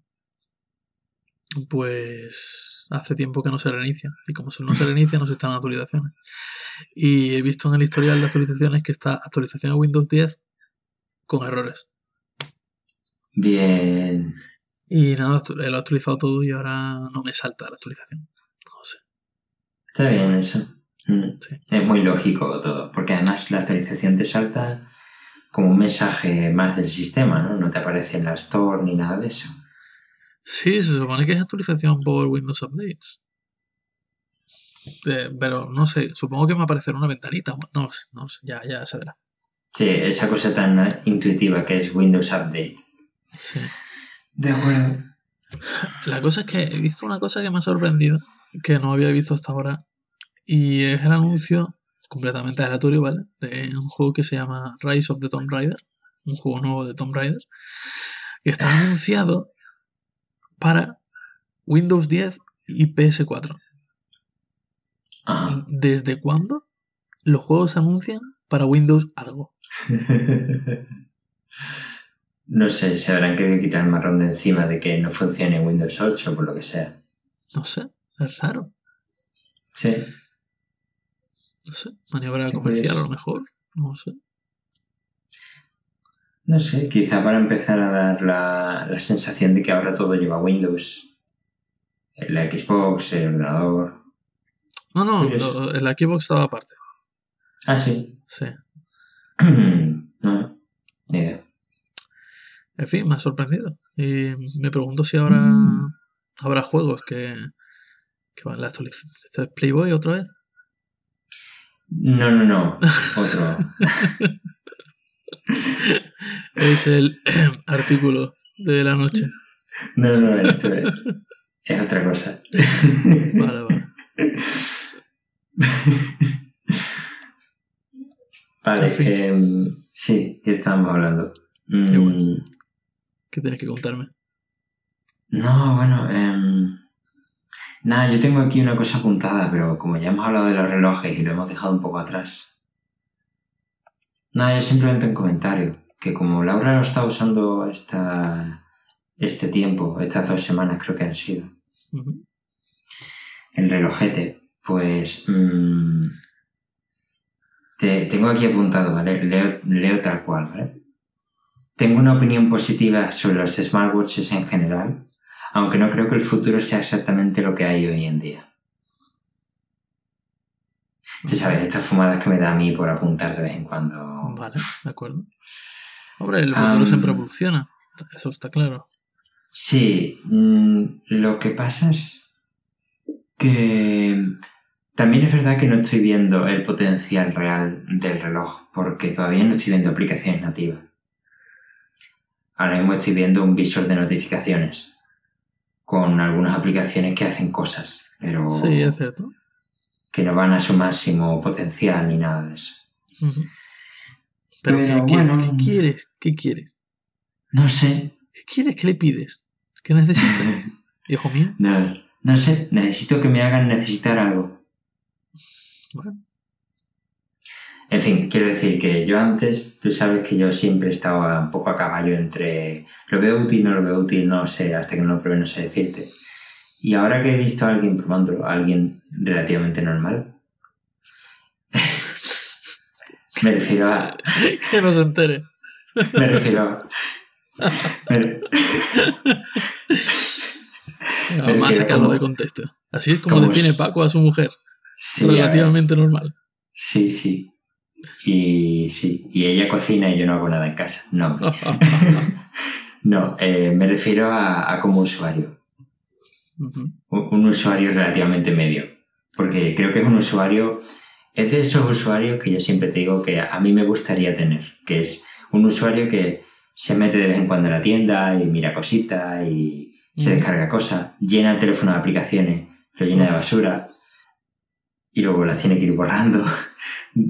pues hace tiempo que no se reinicia. Y como no se reinicia, no se están actualizaciones. Y he visto en el historial de actualizaciones que está actualización de Windows 10 con errores. Bien. Y nada, lo he actualizado todo y ahora no me salta la actualización. No sé. Está bien eso. Mm. Sí. Es muy lógico todo, porque además la actualización te salta como un mensaje más del sistema, ¿no? No te aparece en la Store ni nada de eso. Sí, se supone que es actualización por Windows Updates. Eh, pero no sé, supongo que me aparecerá una ventanita. No lo sé, no lo sé, ya, ya se verá. Sí, esa cosa tan intuitiva que es Windows Update. Sí. De acuerdo. La cosa es que he visto una cosa que me ha sorprendido, que no había visto hasta ahora, y es el anuncio completamente aleatorio, ¿vale? De un juego que se llama Rise of the Tomb Raider, un juego nuevo de Tomb Raider, que está anunciado para Windows 10 y PS4. Ajá. ¿Desde cuándo los juegos se anuncian para Windows algo? No sé, se habrán querido quitar el marrón de encima de que no funcione Windows 8 por lo que sea. No sé, es raro. Sí. No sé, maniobra comercial a lo mejor. No sé. No sé, quizá para empezar a dar la, la sensación de que ahora todo lleva Windows. La Xbox, el ordenador. No, no, lo- el Xbox estaba aparte. Ah, sí. Sí. no, ni idea. En fin, me ha sorprendido. Y me pregunto si ahora habrá juegos que, que van a la actualización. ¿Este es Playboy otra vez? No, no, no. Otro. Es el artículo de la noche. No, no, no, esto es, es otra cosa. Vale, vale. Vale, em, sí, ¿qué estábamos hablando? Mm, Qué bueno. ¿Qué tienes que contarme? No, bueno, em, nada, yo tengo aquí una cosa apuntada, pero como ya hemos hablado de los relojes y lo hemos dejado un poco atrás. Nada, yo simplemente un comentario, que como Laura lo está usando esta, este tiempo, estas dos semanas creo que han sido, el relojete, pues mm, te, tengo aquí apuntado, ¿vale? Leo, leo tal cual, ¿vale? Tengo una opinión positiva sobre los smartwatches en general, aunque no creo que el futuro sea exactamente lo que hay hoy en día. Tú sabes, estas fumadas que me da a mí por apuntar de vez en cuando. Vale, de acuerdo. Hombre, el futuro Am. siempre evoluciona. Eso está claro. Sí, mm, lo que pasa es que también es verdad que no estoy viendo el potencial real del reloj, porque todavía no estoy viendo aplicaciones nativas. Ahora mismo estoy viendo un visor de notificaciones con algunas aplicaciones que hacen cosas, pero Sí, es cierto. que no van a su máximo potencial ni nada de eso. Ujú. Pero, Pero ¿qué, bueno. ¿qué quieres? ¿Qué quieres? No sé, ¿Qué quieres? ¿Qué le pides? ¿Qué necesitas? Hijo mío. no, no sé, necesito que me hagan necesitar algo. Bueno, En fin, quiero decir que yo antes, tú sabes que yo siempre estaba un poco a caballo entre lo veo útil, no lo veo útil, no sé, hasta que no lo pruebe no sé decirte. Y ahora que he visto a alguien probándolo, a alguien relativamente normal, me refiero a... que no se entere. Me refiero a... me- Me sacarlo como- de contexto. Así es como como define es- Paco a su mujer. sí, relativamente normal. sí, sí. Y sí, y ella cocina y yo no hago nada en casa. No, no, eh, me refiero a, a como usuario. Un usuario relativamente medio. Porque creo que es un usuario, es de esos usuarios que yo siempre te digo que a mí me gustaría tener, que es un usuario que se mete de vez en cuando en la tienda y mira cositas y se descarga cosas, llena el teléfono de aplicaciones, lo llena de basura y luego las tiene que ir borrando.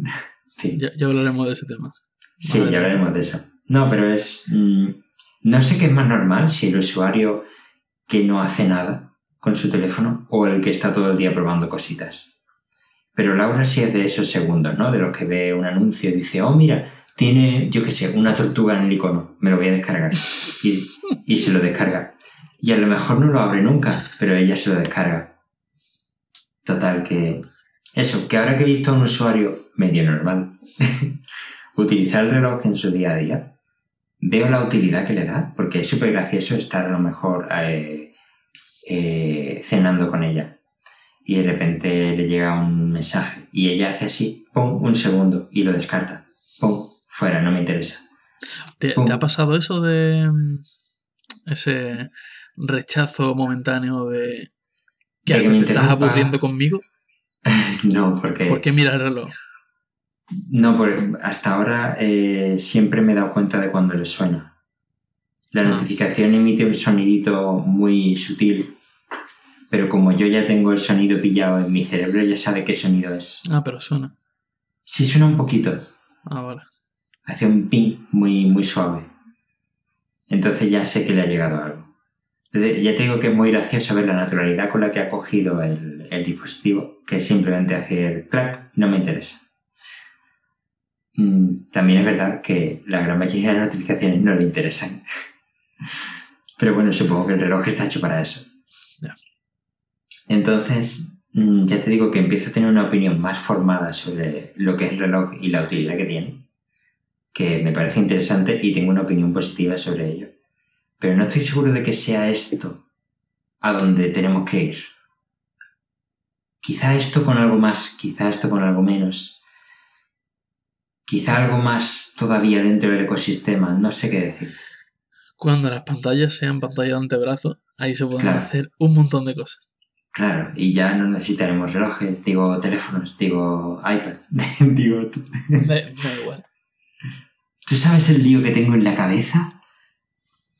Sí. ya, ya hablaremos de ese tema. Sí, ya hablaremos de eso. No, pero es. mm, no sé qué es más normal, si el usuario que no hace nada con su teléfono o el que está todo el día probando cositas. Pero Laura sí es de esos segundos, ¿no? De los que ve un anuncio y dice, oh, mira, tiene, yo qué sé, una tortuga en el icono, me lo voy a descargar. Y, se lo descarga. Y a lo mejor no lo abre nunca, pero ella se lo descarga. Total, que. Eso, que ahora que he visto a un usuario medio normal utilizar el reloj en su día a día, veo la utilidad que le da, porque es súper gracioso estar a lo mejor eh, eh, cenando con ella y de repente le llega un mensaje y ella hace así, pum, un segundo y lo descarta, pum, fuera, no me interesa. ¿Te, ha pasado eso de mm, ese rechazo momentáneo de que De que me te estás aburriendo conmigo? No, porque... ¿Por qué miras el reloj? No, porque hasta ahora eh, siempre me he dado cuenta de cuando le suena. La Ah. notificación emite un sonidito muy sutil, pero como yo ya tengo el sonido pillado en mi cerebro, ya sabe qué sonido es. Ah, pero suena. Sí suena un poquito, Ah, vale. hace un ping muy, muy suave. Entonces ya sé que le ha llegado algo. Entonces, ya te digo que es muy gracioso ver la naturalidad con la que ha cogido el, el dispositivo, que es simplemente hacer clac, no me interesa. Mm, También es verdad que la gran mayoría de las notificaciones no le interesan. Pero bueno, supongo que el reloj está hecho para eso. Entonces, mm, ya te digo que empiezo a tener una opinión más formada sobre lo que es el reloj y la utilidad que tiene, que me parece interesante y tengo una opinión positiva sobre ello. Pero no estoy seguro de que sea esto a donde tenemos que ir. Quizá esto con algo más, quizá esto con algo menos. Quizá algo más todavía dentro del ecosistema, no sé qué decir. Cuando las pantallas sean pantalla de antebrazo, ahí se pueden Claro. hacer un montón de cosas. Claro, y ya no necesitaremos relojes, digo teléfonos, digo iPads, digo... Da, da igual. ¿Tú sabes el lío que tengo en la cabeza?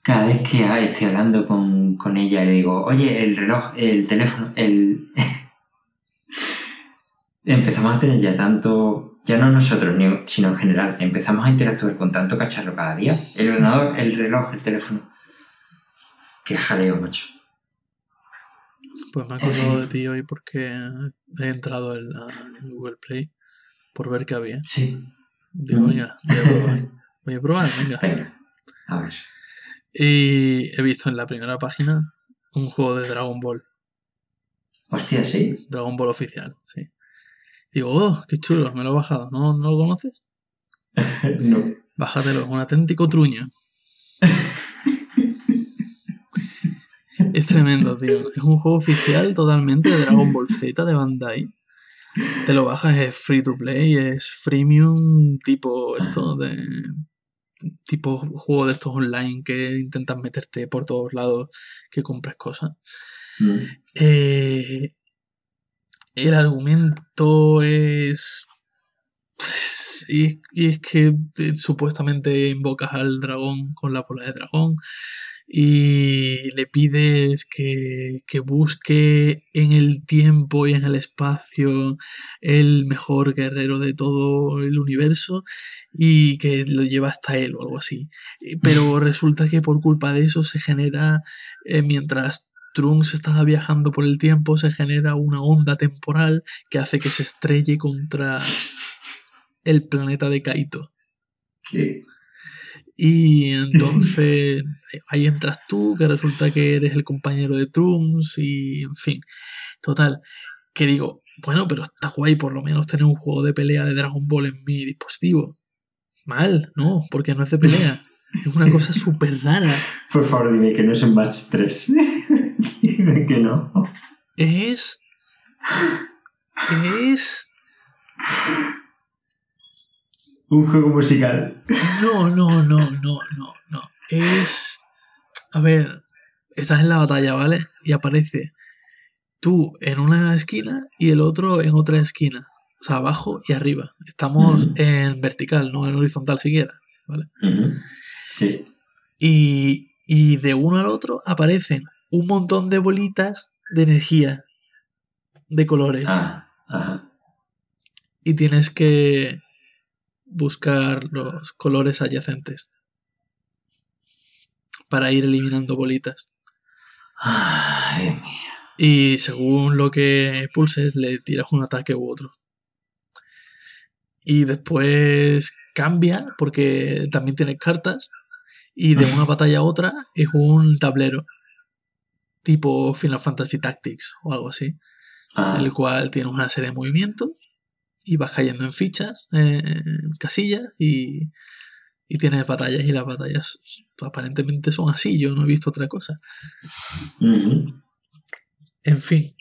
Cada vez que ah, estoy hablando con, con ella le digo, oye, el reloj, el teléfono, el... empezamos a tener ya tanto, ya no nosotros, sino en general, empezamos a interactuar con tanto cacharro cada día, el ordenador, el reloj, el teléfono, Qué jaleo, macho. Pues me acuerdo de ti hoy porque he entrado en, la- en Google Play por ver qué había. Sí. Digo, Mm. venga, voy a probar. Voy a probar, venga. Venga. A ver. Y he visto en la primera página un juego de Dragon Ball. Hostia, sí. Dragon Ball oficial, sí. Digo, oh, qué chulo, me lo he bajado. ¿No, ¿no lo conoces? no. Bájatelo, es un auténtico truño. es tremendo, tío. Es un juego oficial totalmente de Dragon Ball Z de Bandai. Te lo bajas, es free to play, es freemium, tipo esto de. tipo juego de estos online que intentas meterte por todos lados que compres cosas. Mm. Eh, el argumento es. Y, y es que eh, supuestamente invocas al dragón con la bola de dragón y le pides que, que busque en el tiempo y en el espacio el mejor guerrero de todo el universo y que lo lleva hasta él o algo así. Eh, Pero resulta que por culpa de eso se genera, eh, mientras Trunks está viajando por el tiempo, se genera una onda temporal que hace que se estrelle contra el planeta de Kaito. ¿Qué? Y entonces ahí entras tú, que resulta que eres el compañero de Trunks y en fin. Total, que digo, bueno, pero está guay por lo menos tener un juego de pelea de Dragon Ball en mi dispositivo. Mal, no, porque no es de pelea. Es una cosa súper rara. Por favor, dime que no es un match 3. dime que no. Es. Es. Un juego musical. No, no, no, no, no, no. Es. A ver, estás en la batalla, ¿vale? Y aparece tú en una esquina y el otro en otra esquina. O sea, abajo y arriba. Estamos en vertical, no en horizontal siquiera, ¿vale? Sí. Y, y de uno al otro aparecen un montón de bolitas de energía, de colores. Ah, ajá. y tienes que buscar los colores adyacentes para ir eliminando bolitas. Ay, mía. Y según lo que pulses, le tiras un ataque u otro. Y después cambia, porque también tienes cartas. Y de una batalla a otra es un tablero. Tipo Final Fantasy Tactics o algo así. Ah, el cual tiene una serie de movimientos y vas cayendo en fichas, eh, en casillas y, y tienes batallas y las batallas aparentemente son así, yo no he visto otra cosa. En fin,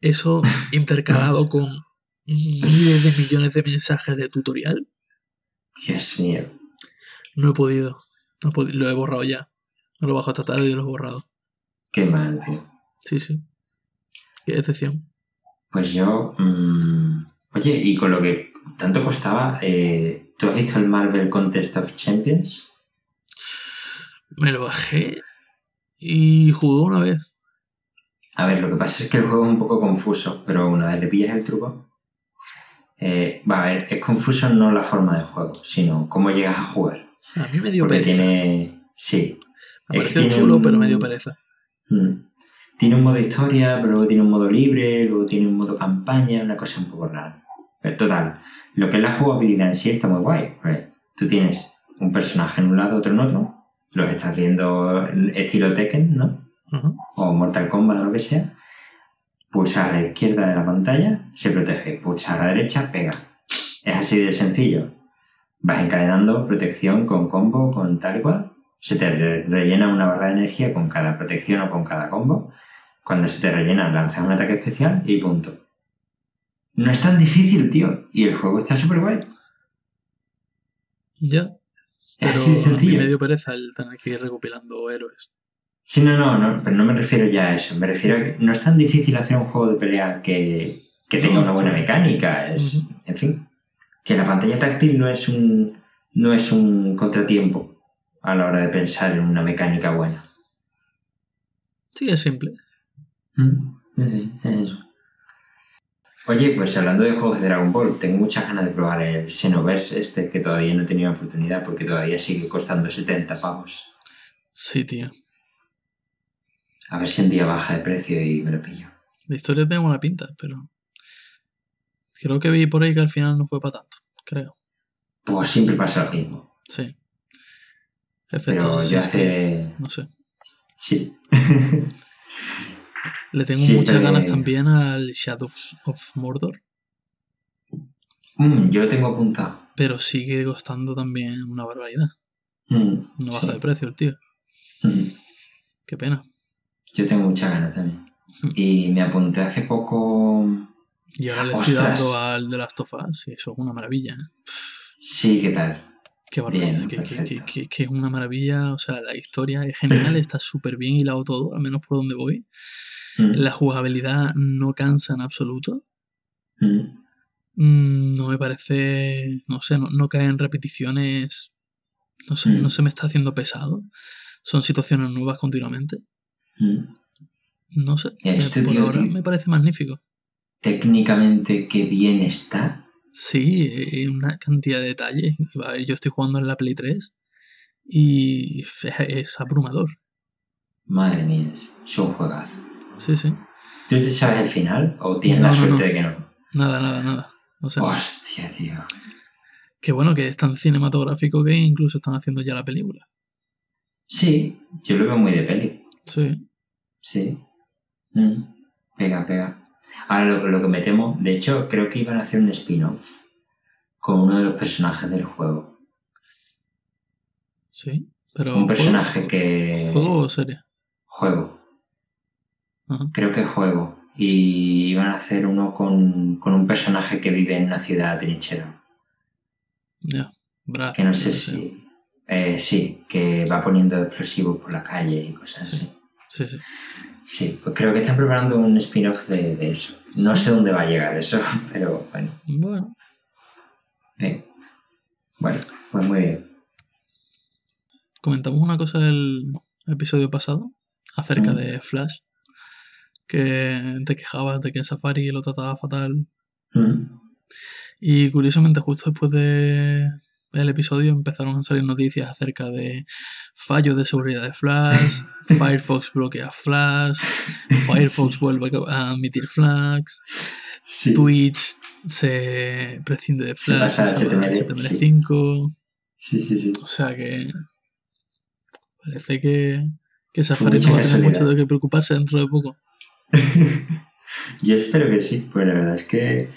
eso intercalado con miles de millones de mensajes de tutorial, Dios mío. no he podido, no he lo he borrado ya, me lo bajo esta tarde y lo he borrado. Qué mal, tío. Sí, sí. Qué decepción. Pues yo. mm, Oye, y con lo que tanto costaba, eh, ¿tú has visto el Marvel Contest of Champions? Me lo bajé y jugué una vez. A ver, lo que pasa es que el juego es un poco confuso, pero una vez le pillas el truco. eh, va a ver, es confuso no la forma de juego, sino cómo llegas a jugar. A mí me dio Porque pereza. tiene. Sí. Me pareció chulo, un- pero me dio pereza. Mm. Tiene un modo historia, pero luego tiene un modo libre, luego tiene un modo campaña, una cosa un poco rara. Pero total, lo que es la jugabilidad en sí está muy guay. Tú tienes un personaje en un lado, otro en otro, los estás viendo estilo Tekken, ¿no? O Mortal Kombat o lo que sea. Pulsa a la izquierda de la pantalla, se protege. Pulsa a la derecha, pega. Es así de sencillo. Vas encadenando protección con combo, con tal y cual. Se te re- rellena una barra de energía con cada protección o con cada combo. Cuando se te rellena, lanzas un ataque especial y punto. No es tan difícil, tío. Y el juego está súper guay. Ya. Es así de sencillo. me dio pereza el tener que ir recopilando héroes. Sí, no, no, no, pero no me refiero ya a eso. Me refiero a que no es tan difícil hacer un juego de pelea que, que tenga una buena mecánica. Es. En fin, que la pantalla táctil no es un no es un contratiempo a la hora de pensar en una mecánica buena. Sí, es simple. Sí, sí, es eso. Oye, pues hablando de juegos de Dragon Ball, tengo muchas ganas de probar el Xenoverse este que todavía no he tenido oportunidad porque todavía sigue costando 70 pavos. Sí, tío. A ver si un día baja de precio y me lo pillo. La historia tiene buena pinta, pero. Creo que vi por ahí que al final no fue para tanto. Creo. Pues siempre pasa lo mismo. Sí. Pero Assassin's Creed, hace. No sé. Sí. Le tengo Sí, muchas pero- ganas también al Shadows of Mordor, Mm, yo lo tengo apuntado. pero sigue costando también una barbaridad. Mm, No baja sí. de precio el tío. Mm, Qué pena. yo tengo muchas ganas también. Y me apunté hace poco. Y ahora le estoy dando al de las Tofas y eso es una maravilla. ¿eh? Sí, ¿qué tal? Qué barbaridad, que, que- que- que- es una maravilla. O sea, la historia es genial, está súper bien hilado todo, al menos por donde voy. Mm, La jugabilidad no cansa en absoluto. mm, No me parece, no sé, no, no cae en repeticiones. No sé, Mm. no se me está haciendo pesado. Son situaciones nuevas continuamente. No sé, Ya, eh, este por tío, ahora tío. me parece magnífico. Técnicamente, qué bien está. Sí, una cantidad de detalles. A ver, Yo estoy jugando en la Play 3 y es, es abrumador. Madre mía, es un juegazo. Sí, sí. ¿Tú te sabes el final o tienes No, la suerte no. de que no? Nada, nada, nada. Hostia, tío. que bueno, que es tan cinematográfico que incluso están haciendo ya la película. Sí, yo lo veo muy de peli. Sí. Sí. Mm, Pega, pega. Ahora lo, lo que me temo, de hecho, creo que iban a hacer un spin-off con uno de los personajes del juego. Sí. Pero. Un personaje ¿juego- que. ¿Juego o serie? Juego. Ajá. Creo que juego. Y iban a hacer uno con, con un personaje que vive en una ciudad trinchera. Ya. Bra- Que no sé si. eh, sí, que va poniendo explosivos por la calle y cosas Sí. así. Sí, sí. Sí, pues creo que están preparando un spin-off de, de eso. No sé dónde va a llegar eso, pero bueno. Bueno. eh. Bueno, pues muy bien. Comentamos una cosa del episodio pasado acerca Mm. de Flash. Que te quejabas de que Safari lo trataba fatal. Mm. Y curiosamente, justo después de el episodio empezaron a salir noticias acerca de fallos de seguridad de Flash, Firefox bloquea Flash, Firefox Sí. vuelve a admitir flags, Sí. Twitch se prescinde de Flash, pasa se va a HTML, HTML5. Sí, sí, sí. O sea que parece que, que Safari no va a tener mucho de qué preocuparse dentro de poco. Yo espero que sí, pues la verdad es que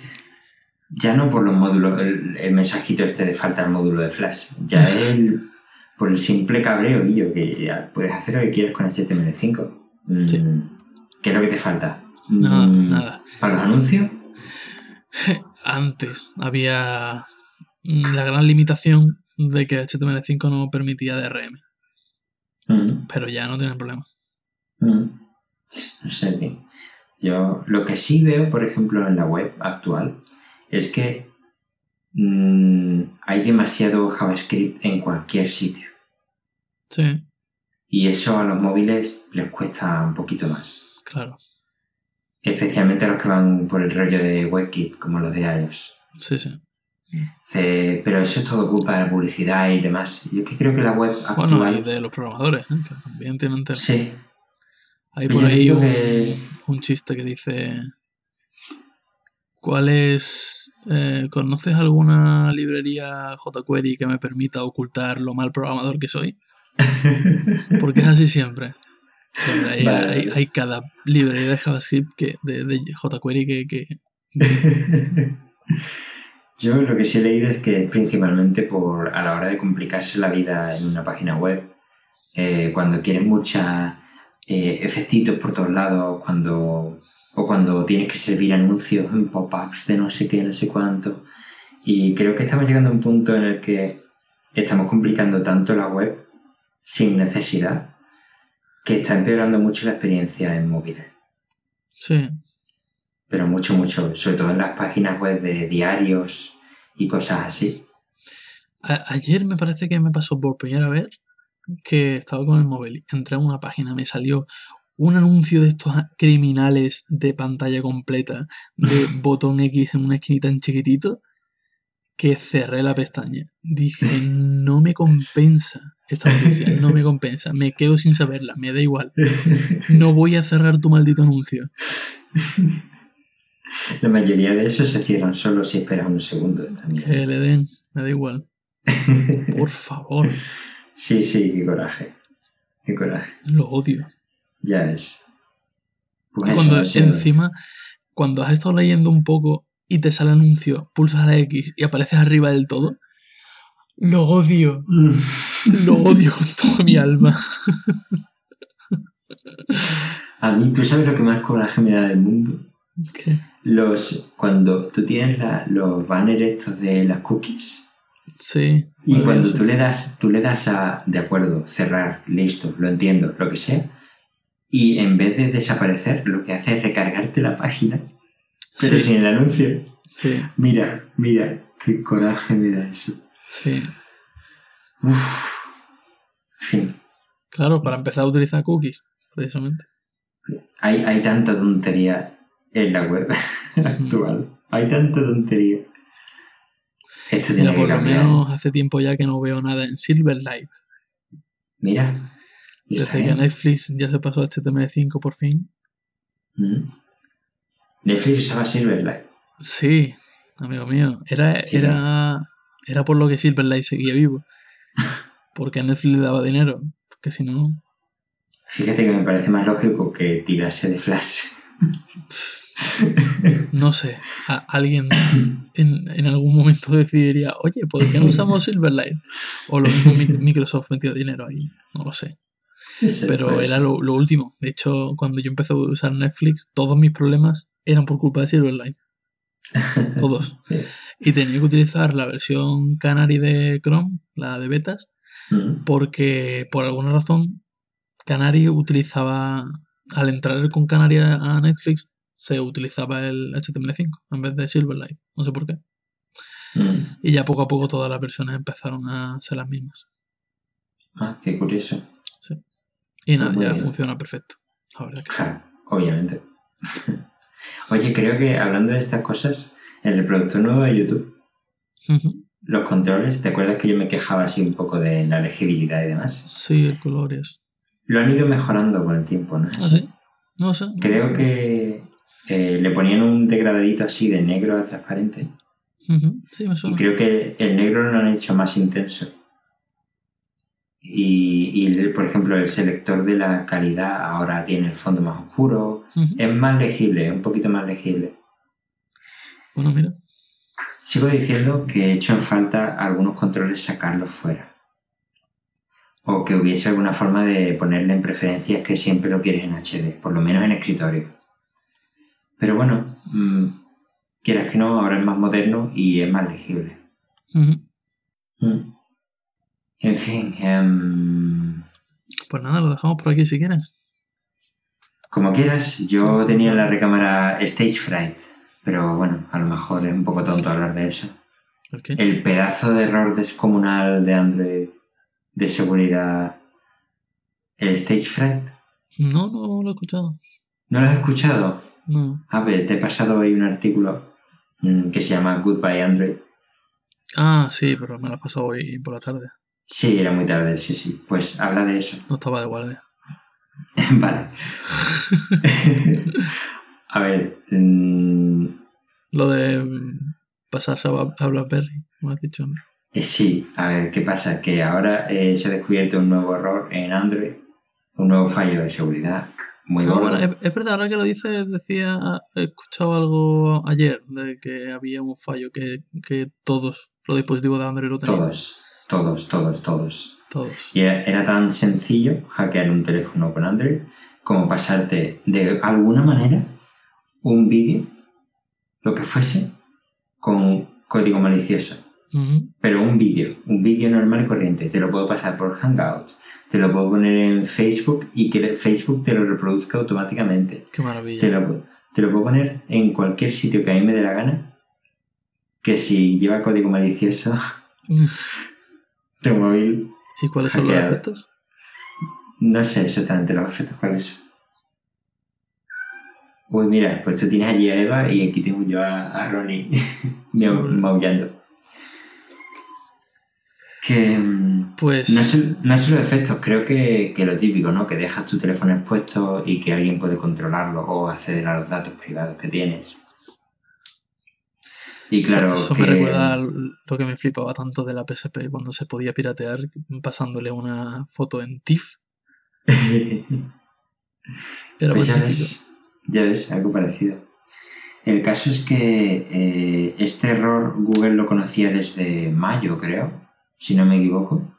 ya no por los módulos, el, el mensajito este de falta el módulo de Flash, ya el, por el simple cabreo, Guillo, que ya puedes hacer lo que quieras con HTML5. Mm, Sí. ¿Qué es lo que te falta? Nada, Mm, nada. ¿Para los anuncios? Antes había mm, la gran limitación de que HTML5 no permitía DRM, Mm, pero ya no tienen problema. mm. No sé, tío. Yo lo que sí veo, por ejemplo, en la web actual, es que mm, hay demasiado JavaScript en cualquier sitio. Sí, Y eso a los móviles les cuesta un poquito más. claro. Especialmente a los que van por el rollo de WebKit, como los de iOS. Sí, sí. Pero eso es todo culpa de la publicidad y demás. Yo es que creo que la web actual... Bueno, y de los programadores, ¿eh? que también tienen. Sí. Hay Yo por ahí digo un, que- un chiste que dice: ¿Cuál es. eh, ¿Conoces alguna librería jQuery que me permita ocultar lo mal programador que soy? Porque es así siempre. Siempre hay, Vale, hay- vale. hay cada librería de JavaScript que, de, de jQuery que, que- Yo lo que sí he leído es que principalmente por a la hora de complicarse la vida en una página web, eh, cuando quieres muchos efectitos por todos lados, cuando o cuando tienes que servir anuncios en pop-ups de no sé qué, no sé cuánto. Y creo que estamos llegando a un punto en el que estamos complicando tanto la web sin necesidad que está empeorando mucho la experiencia en móviles. Sí, Pero mucho, mucho, sobre todo en las páginas web de diarios y cosas así. A- ayer me parece que me pasó por primera vez que estaba con el móvil, entré a una página, me salió un anuncio de estos criminales de pantalla completa, de botón X en una esquinita en chiquitito, que cerré la pestaña. Dije, no me compensa esta noticia, no me compensa, me quedo sin saberla, me da igual. No voy a cerrar tu maldito anuncio. La mayoría de esos se cierran solo si esperas un segundo. También. Que le den, me da igual. Por favor, Sí, sí, qué coraje. Qué coraje. lo odio. Ya es. Pues cuando eso. encima, cuando has estado leyendo un poco y te sale el anuncio, pulsas a la X y apareces arriba del todo, lo odio. Lo odio con toda mi alma. A mí, ¿tú sabes lo que más coraje me da del mundo? ¿Qué? Los, cuando tú tienes la- los banners estos de las cookies Sí. y cuando tú le das, tú le das a de acuerdo, cerrar, listo, lo entiendo, lo que sea, y en vez de desaparecer, lo que hace es recargarte la página, pero Sí, sin el anuncio. sí, Mira, mira, qué coraje me da eso. sí. Uf. En fin, Claro, para empezar a utilizar cookies, precisamente. hay, hay tanta tontería en la web actual. Hay tanta tontería. Esto tiene Mira, que por lo cambiar. menos hace tiempo ya que no veo nada en Silverlight. Mira. Desde que. Netflix ya se pasó a HTML5 por fin. Mm. Netflix usaba Silverlight. Sí, amigo mío. Era, Sí. era, era por lo que Silverlight seguía vivo. Porque a Netflix le daba dinero. Porque si no, Fíjate que me parece más lógico que tirarse de Flash. no sé. a- alguien en, en algún momento decidiría, oye, ¿por qué no usamos Silverlight? O lo mismo Mi- Microsoft metió dinero ahí. No lo sé. Pero Pues, era lo, lo último. De hecho, cuando yo empecé a usar Netflix, todos mis problemas eran por culpa de Silverlight. Todos. Y tenía que utilizar la versión Canary de Chrome, la de betas, Mm. porque por alguna razón Canary utilizaba, al entrar con Canary a a Netflix, se utilizaba el HTML5 en vez de Silverlight. No sé por qué. Mm. Y ya poco a poco todas las versiones empezaron a ser las mismas. Ah, qué curioso. Y nada, Muy ya bien. funciona perfecto. La verdad que sí. Claro, obviamente. Oye, creo que hablando de estas cosas, el reproductor nuevo de YouTube, los controles, ¿te acuerdas que yo me quejaba así un poco de la legibilidad y demás? Sí, el color y eso. Lo han ido mejorando con el tiempo, ¿no? es ¿Ah, sí? No sé. Creo que eh, le ponían un degradadito así de negro a transparente. Sí, me Y suena. creo que el negro lo han hecho más intenso. Y, y por ejemplo, el selector de la calidad ahora tiene el fondo más oscuro. Es más legible, un poquito más legible. Bueno, mira. Sigo diciendo que he hecho en falta algunos controles sacarlos fuera. O que hubiese alguna forma de ponerle en preferencias que siempre lo quieres en HD, por lo menos en escritorio. Pero bueno, mm, quieras que no, ahora es más moderno y es más legible. Mm. En fin, em, Pues nada, lo dejamos por aquí si quieres. como quieras, yo tenía en la recámara Stage Fright, pero bueno, a lo mejor es un poco tonto hablar de eso. ¿Por qué? El pedazo de error descomunal de Android de seguridad, el Stage Fright, No, no lo he escuchado. ¿no lo has escuchado? No. A ver, te he pasado hoy un artículo mm, que se llama Goodbye Android. Ah, sí, pero me lo has pasado hoy por la tarde. Sí, era muy tarde, sí, sí. Pues habla de eso. No estaba de guardia. vale. A ver, mm, Lo de pasarse a, BlackBerry, me has dicho, ¿no? Eh, Sí, a ver, ¿qué pasa? Que ahora eh, se ha descubierto un nuevo error en Android, un nuevo fallo de seguridad muy bueno, es, es verdad, ahora que lo dices, decía, he escuchado algo ayer de que había un fallo que, que todos los dispositivos de Android lo tenían. Todos, todos, todos, todos. Todos. Y era, era tan sencillo hackear un teléfono con Android como pasarte de alguna manera un vídeo, lo que fuese, con código malicioso. Pero un vídeo, un vídeo normal y corriente, te lo puedo pasar por Hangouts, te lo puedo poner en Facebook y que Facebook te lo reproduzca automáticamente. Qué maravilla. Te lo, te lo puedo poner en cualquier sitio que a mí me dé la gana, que si lleva código malicioso, tu móvil, ¿Y cuáles son los efectos? no sé exactamente los efectos cuáles son. Uy, mira, pues tú tienes allí a Eva y aquí tengo yo a, a Ronnie Sí. maullando. Que... mm, Pues. No es, no los efectos, creo que, que lo típico, ¿no? Que dejas tu teléfono expuesto y que alguien puede controlarlo o acceder a los datos privados que tienes. Y claro. Eso que... me recuerda lo que me flipaba tanto de la PSP cuando se podía piratear pasándole una foto en TIFF. Era Pues ya ves, ya ves, algo parecido. El caso es que eh, este error Google lo conocía desde mayo, creo, si no me equivoco.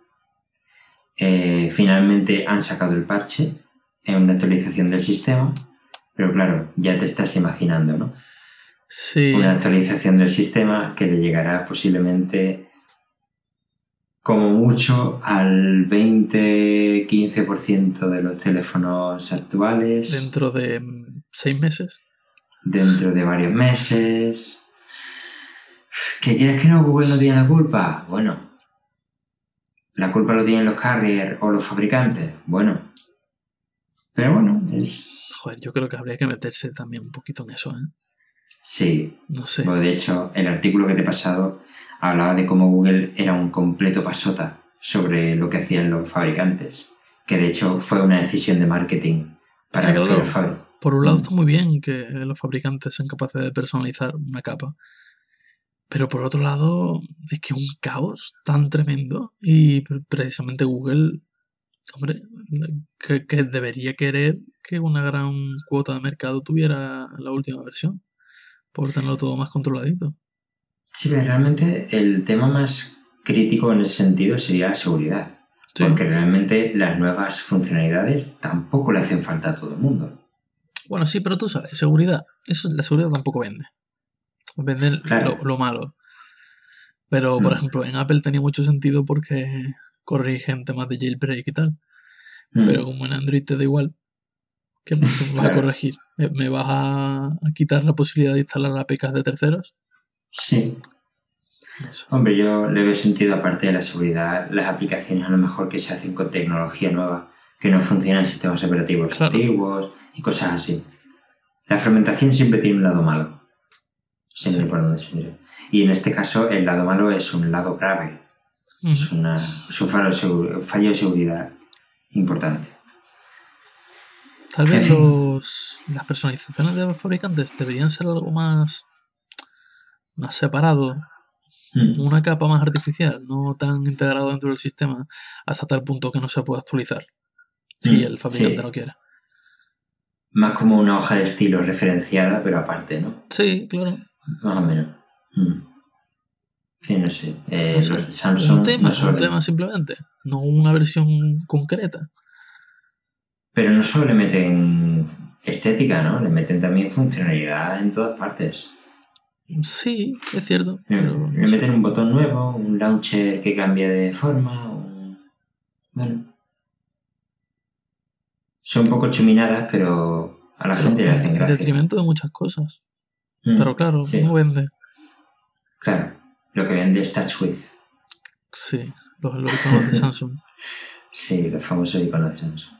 Eh, finalmente han sacado el parche en una actualización del sistema, pero claro, ya te estás imaginando, ¿no? Sí. Una actualización del sistema que le llegará posiblemente como mucho al 20-15% de los teléfonos actuales Dentro de seis meses. dentro de varios meses. ¿Que quieres que no Google no tiene la culpa? Bueno. ¿La culpa lo tienen los carriers o los fabricantes? Bueno. Pero bueno, es... Joder, yo creo que habría que meterse también un poquito en eso, ¿eh? Sí. No sé. Bueno, de hecho, el artículo que te he pasado hablaba de cómo Google era un completo pasota sobre lo que hacían los fabricantes. Que de hecho fue una decisión de marketing para Claro. que los fabricantes... Por un lado Mm. está muy bien que los fabricantes sean capaces de personalizar una capa. Pero por otro lado, es que un caos tan tremendo. Y pre- precisamente Google, hombre, que, que debería querer que una gran cuota de mercado tuviera la última versión. Por tenerlo todo más controladito. Sí, pero realmente el tema más crítico en ese sentido sería la seguridad. Sí. Porque realmente las nuevas funcionalidades tampoco le hacen falta a todo el mundo. Bueno, sí, pero tú sabes, seguridad. Eso, la seguridad tampoco vende. Vende Claro. lo, lo malo. Pero, por Mm. ejemplo, en Apple tenía mucho sentido porque corrigen temas de jailbreak y tal. Mm. Pero como en Android te da igual, ¿qué me vas a corregir? ¿Me- ¿Me vas a a quitar la posibilidad de instalar APKs de terceros? Sí. Hombre, yo le veo sentido, aparte de la seguridad, las aplicaciones a lo mejor que se hacen con tecnología nueva, que no funcionan en sistemas operativos Claro. antiguos y cosas así. La fermentación siempre tiene un lado malo. Sí. por donde se mire. Y en este caso, el lado malo es un lado grave. Es, una, es un fallo de segu- fallo de seguridad importante. Tal vez los, las personalizaciones de los fabricantes deberían ser algo más, más separado Mm. una capa más artificial, no tan integrado dentro del sistema hasta tal punto que no se pueda actualizar si Mm, el fabricante sí. no quiere. Más como una hoja de estilo referenciada, pero aparte, ¿no? Sí, claro. Más o menos. Mm. Sí, no sé. Eh, No sé, los de Samsung un tema, no un tema simplemente, no una versión concreta. Pero no solo le meten estética, ¿no? Le meten también funcionalidad en todas partes. Sí, es cierto, Le, pero meten un botón nuevo, un launcher que cambia de forma. un- Bueno. Son un poco chuminadas, pero a la gente le hacen en gracia. detrimento de muchas cosas. Mm, Pero claro, sí, no vende. claro. Lo que vende es Touch With. Sí, los, los iconos de Samsung. Sí, los famosos iconos de Samsung.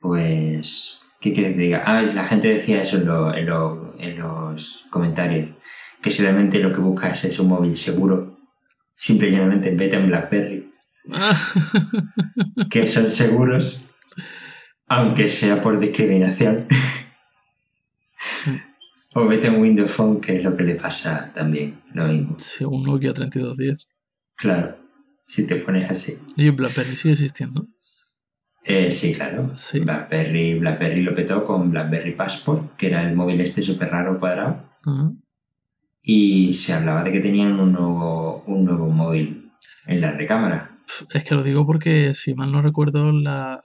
Pues, ¿qué quieres que diga? Ah, la gente decía eso en, lo- en lo- en los comentarios, que si realmente lo que buscas es un móvil seguro, simple y llanamente vete en BlackBerry, que son seguros, aunque sea por discriminación. o vete en Windows Phone, que es lo que le pasa también, lo mismo. sí, un Nokia 3210. Claro, si te pones así. Y BlackBerry sigue existiendo. Eh, sí, claro. Sí. BlackBerry, BlackBerry lo petó con BlackBerry Passport, que era el móvil este súper raro cuadrado. Y se hablaba de que tenían un nuevo, un nuevo móvil en la recámara. Es que lo digo porque, si mal no recuerdo, la-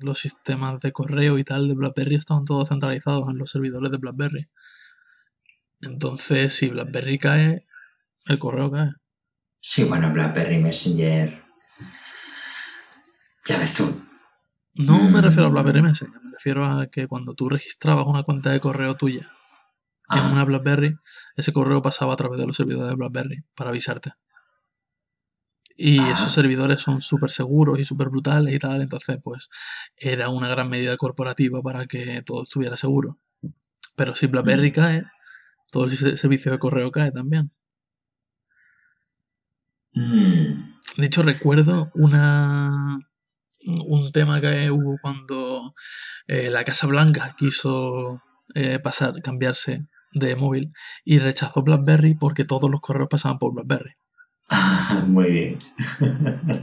los sistemas de correo y tal de BlackBerry estaban todos centralizados en los servidores de BlackBerry. Entonces, si BlackBerry cae, el correo cae. Sí, bueno, BlackBerry Messenger. Ya ves tú. No me Mm. refiero a BlackBerry Messenger, me refiero a que cuando tú registrabas una cuenta de correo tuya en Ah, una BlackBerry, ese correo pasaba a través de los servidores de BlackBerry para avisarte. Y Ah. esos servidores son súper seguros y súper brutales y tal, entonces pues era una gran medida corporativa para que todo estuviera seguro. Pero si BlackBerry Mm. cae, todo el se- servicio de correo cae también. mm, De hecho, recuerdo una un tema que hubo cuando eh, la Casa Blanca quiso eh, pasar, cambiarse de móvil y rechazó BlackBerry porque todos los correos pasaban por BlackBerry. Muy bien.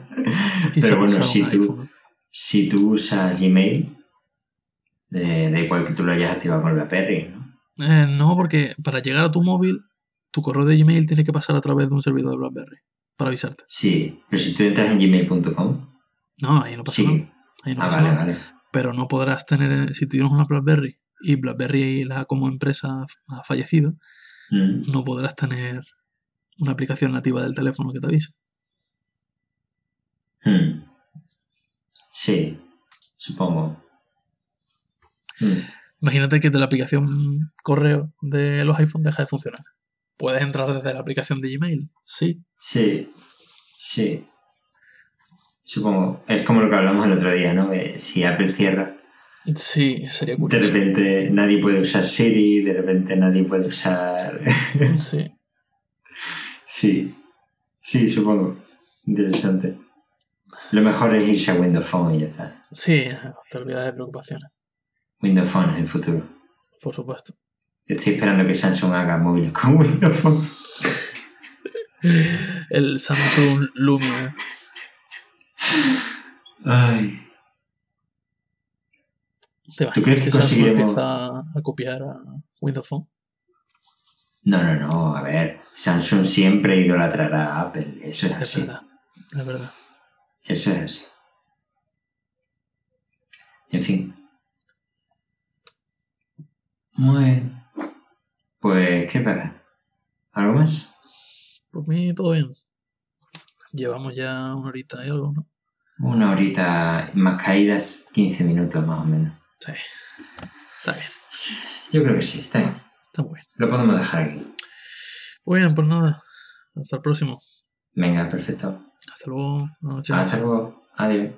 Pero bueno, si tú, si tú usas Gmail, da igual que tú lo hayas activado con BlackBerry, ¿no? Eh, no, porque para llegar a tu móvil, tu correo de Gmail tiene que pasar a través de un servidor de BlackBerry para avisarte. Sí, pero si tú entras en gmail.com. No, ahí no pasa nada. Ahí no ah, pasa nada. Pero no podrás tener, si tú tienes una BlackBerry y BlackBerry la, como empresa ha fallecido, mm. no podrás tener una aplicación nativa del teléfono que te avise. Hmm. Sí, supongo. Hmm. Imagínate que de la aplicación correo de los iPhones deja de funcionar. ¿Puedes entrar desde la aplicación de Gmail? Sí. Sí, sí. Supongo. Es como lo que hablamos el otro día, ¿no? si Apple cierra. Sí, sería curioso. De repente nadie puede usar Siri, de repente nadie puede usar. sí. Sí. Sí, supongo. Interesante. Lo mejor es irse a Windows Phone y ya está. Sí, te olvidas de preocupaciones. Windows Phone en el futuro. Por supuesto. Estoy esperando que Samsung haga móviles con Windows Phone. el Samsung Lumia. Ay. ¿Tú crees que, Samsung empieza a copiar a Windows Phone? No, no, no. A ver, Samsung siempre idolatrará a Apple. Eso es, así. Es verdad. Es verdad. Eso es así. En fin. Muy bien. Pues, ¿qué pasa? ¿Algo más? Por mí todo bien. Llevamos ya una horita y algo, ¿no? Una horita más caídas, 15 minutos más o menos. Sí. Está bien. Yo creo que sí, está bien. Está muy bien. Lo podemos dejar aquí. Muy bien, pues nada. Hasta el próximo. Venga, perfecto. Hasta luego. Hasta luego. Adiós.